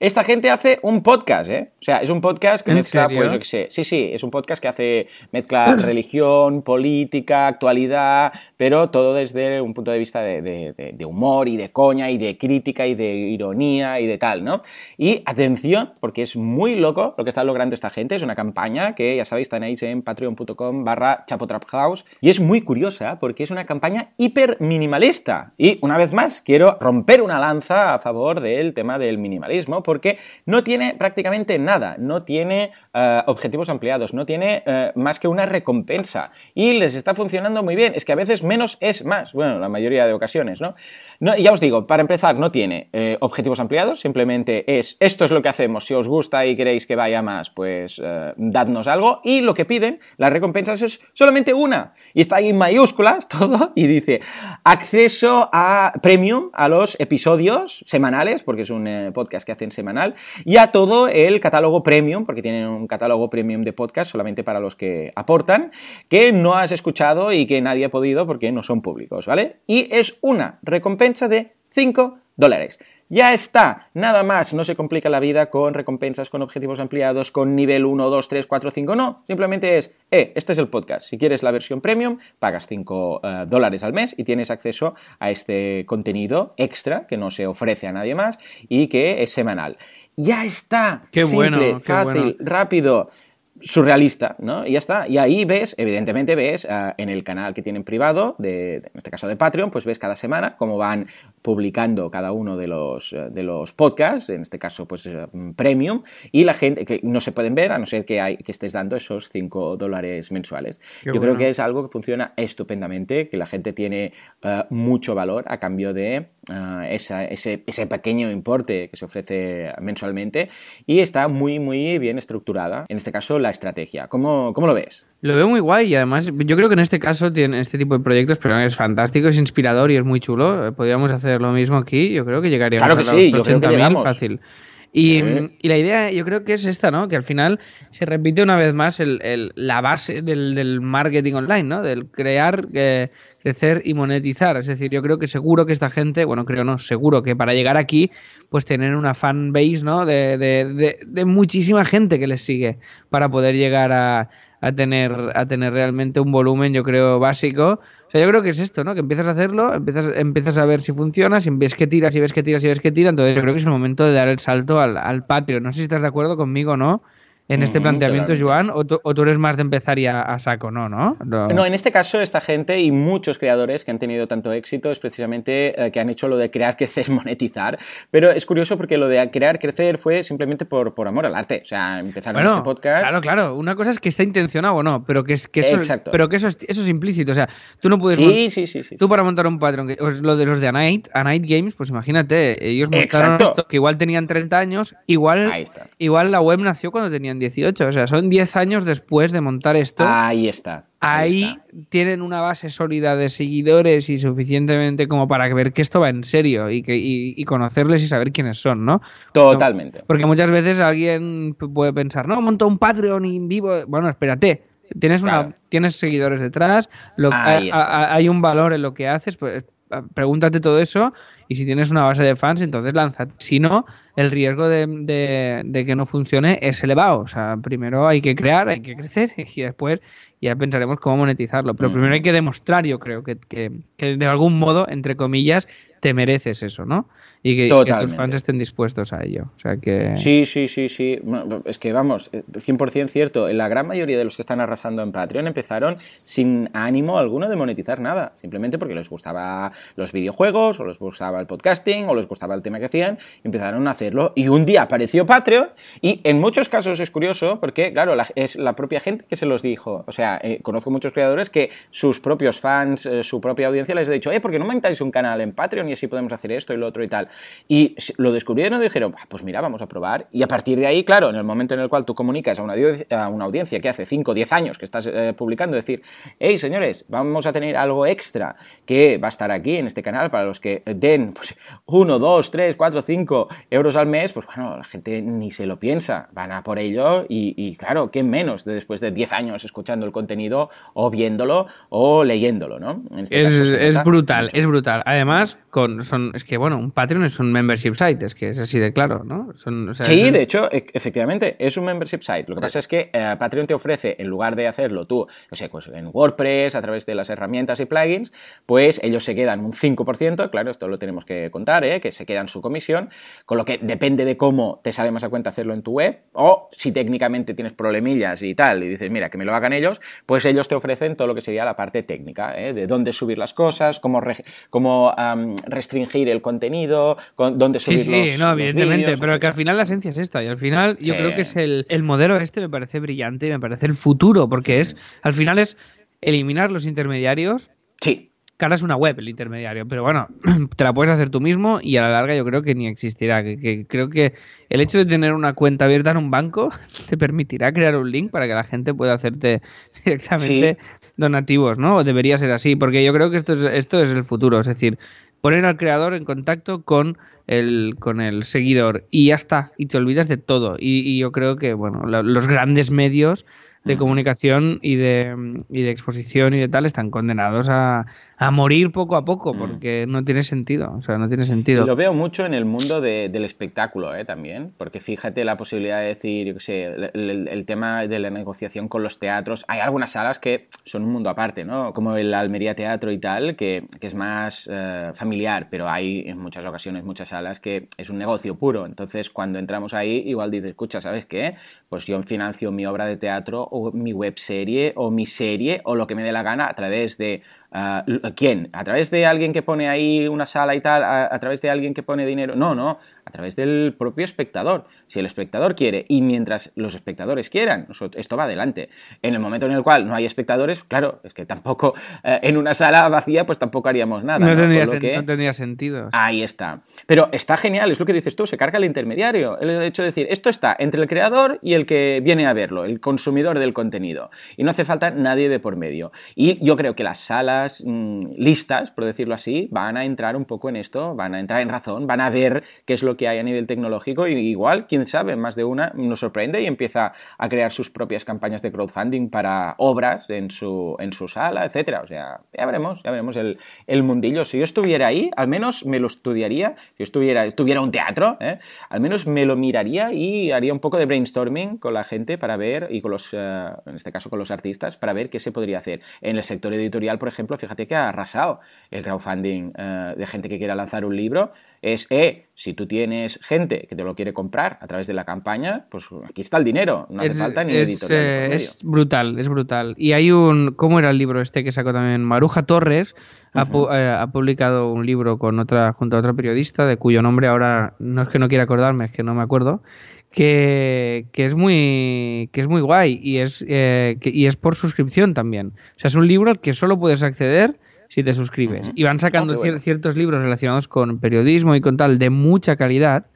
Esta gente hace un podcast, ¿eh? O sea, es un podcast que
¿En
mezcla,
serio?
pues yo qué sé. Sí, sí, es un podcast que hace, mezcla religión, política, actualidad, pero todo desde un punto de vista de, de- de- de humor y de coña y de crítica y de ironía y de tal, ¿no? Y atención, porque es muy loco lo que está logrando esta gente. Es una campaña que, ya sabéis, tenéis en patreon.com barra chapotraphouse y es muy curiosa porque es una campaña hiper minimalista. Y una vez más, quiero romper una lanza a favor del tema del minimalismo porque no tiene prácticamente nada, no tiene eh, objetivos ampliados, no tiene eh, más que una recompensa y les está funcionando muy bien. Es que a veces menos es más, bueno, la mayoría de ocasiones, ¿no? No, ya os digo, para empezar, no tiene eh, objetivos ampliados, simplemente es esto es lo que hacemos. Si os gusta y queréis que vaya más, pues eh, dadnos algo. Y lo que piden, las recompensas es solamente una. Y está ahí en mayúsculas todo y dice acceso a premium a los episodios semanales, porque es un eh, podcast que hacen semanal, y a todo el catálogo premium, porque tienen un catálogo premium de podcast solamente para los que aportan, que no has escuchado y que nadie ha podido porque no son públicos, ¿vale? Y es una recompensa de 5 dólares. Ya está, nada más, no se complica la vida con recompensas, con objetivos ampliados, con nivel 1, 2, 3, 4, 5, no, simplemente es, eh, este es el podcast, si quieres la versión premium, pagas 5 eh, dólares al mes y tienes acceso a este contenido extra que no se ofrece a nadie más y que es semanal. Ya está,
Qué
simple,
bueno, qué
fácil,
bueno.
rápido surrealista, ¿no? Y ya está. Y ahí ves, evidentemente ves ah, en el canal que tienen privado, de, de- en este caso de Patreon, pues ves cada semana cómo van publicando cada uno de los, eh, de los podcasts, en este caso pues eh, premium, y la gente que no se pueden ver a no ser que, hay, que estés dando esos 5 dólares mensuales.
Qué
Yo creo que es algo que funciona estupendamente, que la gente tiene eh, mucho valor a cambio de esa- ese, ese pequeño importe que se ofrece mensualmente y está muy, muy bien estructurada, en este caso, la estrategia. ¿Cómo, cómo lo ves?
Lo veo muy guay y además yo creo que en este caso tiene este tipo de proyectos, pero es fantástico, es inspirador y es muy chulo. Eh, Podríamos hacer lo mismo aquí, yo creo que llegaríamos
Claro que
a
sí,
los
yo creo que
80.000
llegamos.
fácil. Y, la idea yo creo que es esta, ¿no? Que al final se repite una vez más el- el- la base del, del marketing online, ¿no? Del crear, eh, crecer y monetizar. Es decir, yo creo que seguro que esta gente, bueno, creo no, seguro que para llegar aquí, pues tener una fan base, ¿no? De, de- de- de muchísima gente que les sigue para poder llegar a, a tener, a tener realmente un volumen, yo creo, básico. Sea, yo creo que es esto, ¿no? Que empiezas a hacerlo, empiezas, empiezas a ver si funciona, si ves que tiras, si ves que tiras, y ves que tira, entonces yo creo que es el momento de dar el salto al, al. No sé si estás de acuerdo conmigo o no en este
Mm,
planteamiento. Joan, o tú, o tú eres más de empezar ya a saco, ¿no? ¿No? Lo-
No, en este caso, esta gente y muchos creadores que han tenido tanto éxito es precisamente eh, que han hecho lo de crear, crecer, monetizar. Pero es curioso porque lo de crear, crecer fue simplemente por, por amor al arte. O sea, empezaron
Bueno,
este podcast.
claro, claro. Una cosa es que está intencionado o no, pero que es que eso,
Exacto.
pero que eso es, eso es implícito. O sea, tú no puedes
Sí, sí, sí, sí.
Tú para montar un patrón, que, os- lo de los de A Night, A Night Games, pues imagínate, ellos montaron
Exacto.
esto que igual tenían 30 años, igual, igual la web nació cuando tenían tenían 18. O sea, son 10 años después de montar esto.
Ahí está.
Ahí, tienen una base sólida de seguidores y suficientemente como para ver que esto va en serio y, que, y, conocerles y saber quiénes son, ¿no?
Totalmente.
Porque muchas veces alguien puede pensar, no, monto un Patreon y vivo. Bueno, espérate. Tienes, una, tienes seguidores detrás, hay, un valor en lo que haces, pues pregúntate todo eso y si tienes una base de fans, entonces lánzate. Si no, el riesgo de, de, que no funcione es elevado. O sea, primero hay que crear, hay que crecer y después ya pensaremos cómo monetizarlo. Pero primero hay que demostrar, yo creo, que, que, que de algún modo, entre comillas, te mereces eso, ¿no? Y que, tus fans estén dispuestos a ello. O sea que...
Sí, sí, sí, sí. Es que vamos, 100% cierto. La gran mayoría de los que están arrasando en Patreon empezaron sin ánimo alguno de monetizar nada. Simplemente porque les gustaba los videojuegos, o les gustaba el podcasting, o les gustaba el tema que hacían, empezaron a hacerlo. Y un día apareció Patreon, y en muchos casos es curioso, porque, claro, es la propia gente que se los dijo. O sea, eh, conozco muchos creadores que sus propios fans, eh, su propia audiencia les ha dicho, eh, ¿por qué no montáis un canal en Patreon y así podemos hacer esto y lo otro y tal? Y lo descubrieron y dijeron, pues mira, vamos a probar. Y a partir de ahí, claro, en el momento en el cual tú comunicas a una, a una audiencia que hace 5 o 10 años que estás eh, publicando, decir, hey señores, vamos a tener algo extra que va a estar aquí en este canal para los que den pues, 1, 2, 3, 4, 5 euros al mes, pues bueno, la gente ni se lo piensa, van a por ello y, claro, ¿qué menos de después de 10 años escuchando el contenido o viéndolo o leyéndolo, ¿no?
Este es, brutal, es brutal. Además, con, son, es que bueno, un Patreon es un membership site, es que es así de claro, ¿no?
sí, de hecho, e, efectivamente, es un membership site. Lo que pasa es que eh, Patreon te ofrece, en lugar de hacerlo tú, no sé, pues en WordPress, a través de las herramientas y plugins, pues ellos se quedan un 5%, claro, esto lo tenemos que contar, ¿eh? que se quedan su comisión, con lo que depende de cómo te sale más a cuenta hacerlo en tu web, o si técnicamente tienes problemillas y tal, y dices, mira, que me lo hagan ellos, pues ellos te ofrecen todo lo que sería la parte técnica, ¿eh? de dónde subir las cosas, cómo, cómo restringir el contenido, dónde subir
sí, sí, no, evidentemente, pero que al final la esencia es esta y al final yo creo que es el, el, modelo este me parece brillante y me parece el futuro porque es al final es eliminar los intermediarios.
Sí.
Cara es una web el intermediario, pero bueno, te la puedes hacer tú mismo y a la larga yo creo que ni existirá. Que, creo que el hecho de tener una cuenta abierta en un banco te permitirá crear un link para que la gente pueda hacerte directamente donativos, ¿no? Debería ser así, porque yo creo que esto es, esto es el futuro, es decir, poner al creador en contacto con el, con el seguidor y ya está, y te olvidas de todo. Y, yo creo que, bueno, los grandes medios de comunicación y de, y de exposición y de tal están condenados a, a morir poco a poco, porque no tiene sentido, o sea, no tiene sentido.
Lo veo mucho en el mundo del espectáculo, ¿eh? También, porque fíjate la posibilidad de decir, yo qué sé, el, tema de la negociación con los teatros, hay algunas salas que son un mundo aparte, ¿no? Como el Almería Teatro y tal, que, que es más eh, familiar, pero hay en muchas ocasiones muchas salas que es un negocio puro, entonces cuando entramos ahí, igual dices, escucha, ¿sabes qué? Pues yo financio mi obra de teatro o mi web serie o mi serie o lo que me dé la gana a través de Uh, ¿Quién? ¿A través de alguien que pone ahí una sala y tal? ¿A, través de alguien que pone dinero? No, no, a través del propio espectador. Si el espectador quiere y mientras los espectadores quieran, esto va adelante. En el momento en el cual no hay espectadores, claro, es que tampoco eh, en una sala vacía pues tampoco haríamos nada.
No, Tendría, sentido.
Ahí está. Pero está genial, es lo que dices tú, se carga el intermediario. El hecho de decir, esto está entre el creador y el que viene a verlo, el consumidor del contenido. Y no hace falta nadie de por medio. Y yo creo que las salas Mm, listas, por decirlo así, van a entrar un poco en esto, van a entrar en razón, van a ver qué es lo que hay a nivel tecnológico y igual, quién sabe, más de una nos sorprende y empieza a crear sus propias campañas de crowdfunding para obras en su, en su sala, etcétera. O sea, ya veremos, ya veremos el, el mundillo. Si yo estuviera ahí, al menos me lo estudiaría, si yo estuviera, tuviera un teatro, ¿eh? al menos me lo miraría y haría un poco de brainstorming con la gente para ver, y con los, eh, en este caso con los artistas, para ver qué se podría hacer. En el sector editorial, por ejemplo, fíjate que ha arrasado el crowdfunding eh, de gente que quiera lanzar un libro. Es, eh, si tú tienes gente que te lo quiere comprar a través de la campaña, pues aquí está el dinero, no hace falta ni
es, editorial. Eh, es brutal, es brutal. Y hay un, ¿cómo era el libro este que sacó también? Maruja Torres ha, ha, publicado un libro con otra, junto a otra periodista, de cuyo nombre ahora no es que no quiera acordarme, es que no me acuerdo que, es muy que es muy guay y es eh, y es por suscripción también. O sea, es un libro que solo puedes acceder si te suscribes. Y van sacando oh, ciertos libros relacionados con periodismo y con tal de mucha calidad,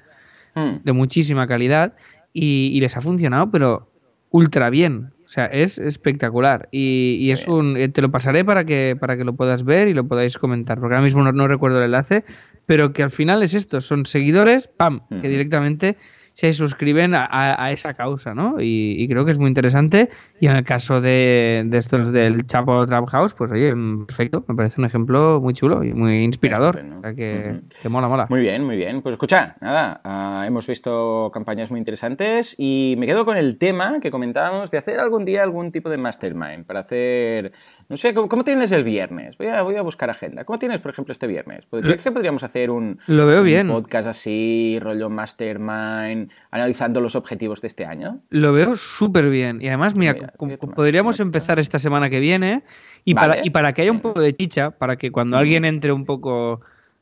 hmm. de muchísima calidad. y, y les ha funcionado, pero ultra bien. O sea, es espectacular. Y, y es un. eh, Te lo pasaré para que, para que lo puedas ver y lo podáis comentar. Porque ahora mismo no, no recuerdo el enlace. Pero que al final es esto: son seguidores, ¡pam! Que directamente se suscriben a, a- a esa causa, ¿no? Y, y creo que es muy interesante. Y en el caso de, de estos del Chapo Trap House, pues oye, mm, perfecto. Me parece un ejemplo muy chulo y muy inspirador. O sea que,
Ujú.
que mola, mola.
Muy bien, muy bien. Pues escucha, nada, ah, hemos visto campañas muy interesantes y me quedo con el tema que comentábamos de hacer algún día algún tipo de mastermind para hacer, no sé, ¿cómo, cómo tienes el viernes? Voy a, voy a buscar agenda. ¿Cómo tienes, por ejemplo, este viernes? Pues, ¿Crees que podríamos hacer un,
Lo veo
un
bien.
podcast así, rollo mastermind, analizando los objetivos de este año?
Lo veo súper bien. Y además, mira,
Mira,
podríamos empezar esta semana que viene y,
Vale.
para, y para que haya un poco de chicha, para que cuando alguien entre un poco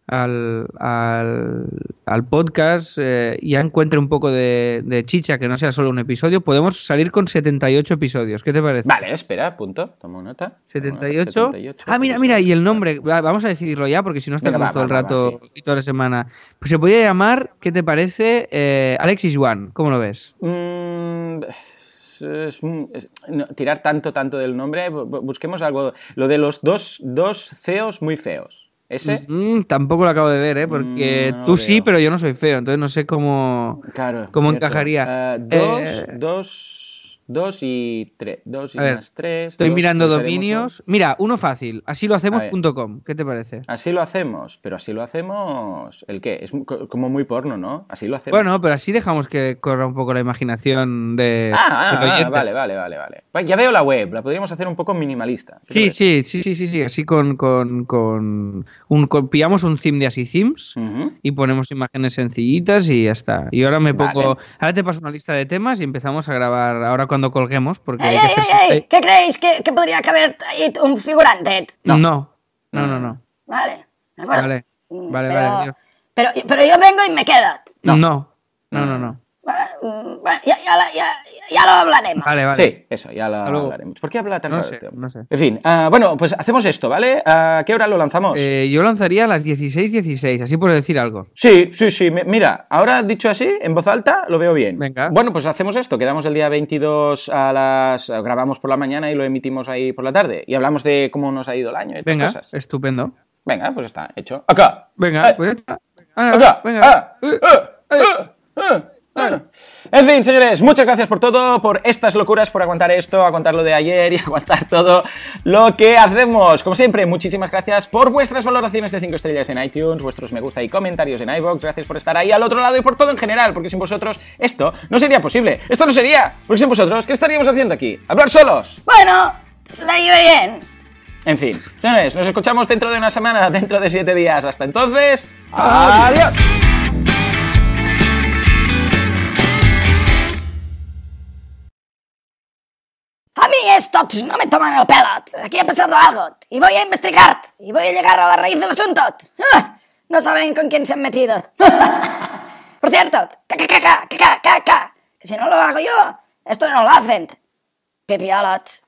al, al, al podcast eh, ya encuentre un poco de, de chicha, que no sea solo un episodio, podemos salir con 78 episodios. ¿Qué te parece?
Vale, espera, punto, tomo nota. Tomo nota,
78.
78
Ah, mira, mira, y el nombre, va, vamos a decidirlo ya, porque si no
va,
todo el
va, va,
rato y toda la semana. Pues se podría llamar, ¿qué te parece? Eh, Alexis One, ¿cómo lo ves?
Mm, es- es no, tirar tanto, tanto del nombre, bu- bu- busquemos algo. Lo de los dos, dos CEOs muy feos. ¿Ese?
Mm, tampoco lo acabo de ver, ¿eh? Porque
Mm, no
tú sí, pero yo no soy feo, entonces no sé cómo...
Claro.
¿Cómo
cierto.
encajaría?
Ah, dos,
Eh,
dos, dos y tres. Dos y
A
más tres.
Estoy
dos,
mirando dominios. Mira, uno fácil, así lo hacemos.com. ¿Qué te parece?
Así lo hacemos, pero así lo hacemos. ¿El qué? Es como muy porno, ¿no? Así lo hacemos.
Bueno, pero así dejamos que corra un poco la imaginación de...
Ah, ah, ah, vale, vale, vale, vale. Pues Ya veo la web, la podríamos hacer un poco minimalista. ¿Qué te
Sí, sí, sí, sí, sí, sí, así con, con, con, un, con- pillamos un theme de así themes y ponemos imágenes sencillitas y ya está. Y ahora me
Vale.
pongo, ahora te paso una lista de temas y empezamos a grabar ahora cuando colguemos porque
¡Ey,
hay que
ey,
hacer
ey! ¿Qué creéis? ¿Que, que podría caber ahí un figurante?
No, no, no, no, no.
Vale, de acuerdo.
Vale,
Mm,
vale,
pero,
vale.
Pero, pero yo vengo y me quedo.
No, no, no, no, no.
Bueno, ya, ya, ya, ya lo hablaremos.
Vale, vale.
Sí, eso, ya lo hablaremos. ¿Por qué habla tan
No
raro
sé,
este
no sé.
En fin, ah, bueno, pues hacemos esto, ¿vale? ¿A qué hora lo lanzamos?
Eh, yo lanzaría a las 16.16, así por decir algo.
Sí, sí, sí. mi- Mira, ahora dicho así, en voz alta, lo veo bien.
Venga.
Bueno, pues hacemos esto. Quedamos el día 22 a las... Grabamos por la mañana y lo emitimos ahí por la tarde. Y hablamos de cómo nos ha ido el año y estas
Venga,
cosas.
estupendo.
Venga, pues está hecho. Acá.
Venga,
Eh,
pues ya está. Ah,
acá.
venga.
Ah,
Eh,
ah, ah, ah. En fin, señores, muchas gracias por todo, por estas locuras, por aguantar esto, aguantar lo de ayer y aguantar todo lo que hacemos. Como siempre, muchísimas gracias por vuestras valoraciones de 5 estrellas en iTunes, vuestros me gusta y comentarios en iVoox. Gracias por estar ahí al otro lado y por todo en general, porque sin vosotros esto no sería posible. Esto no sería, porque sin vosotros, ¿qué estaríamos haciendo aquí? ¿Hablar solos?
Bueno, estaría bien.
En fin, señores, nos escuchamos dentro de una semana, dentro de 7 días. Hasta entonces, adiós.
A mí estos no me toman el pelo. Aquí ha pasado algo. Y voy a investigar. Y voy a llegar a la raíz del asunto. Ah, No saben con quién se han metido. Por cierto, ca, ca, ca, ca, ca, ca, ca, que si no lo hago yo, esto no lo hacen. Pipiolots.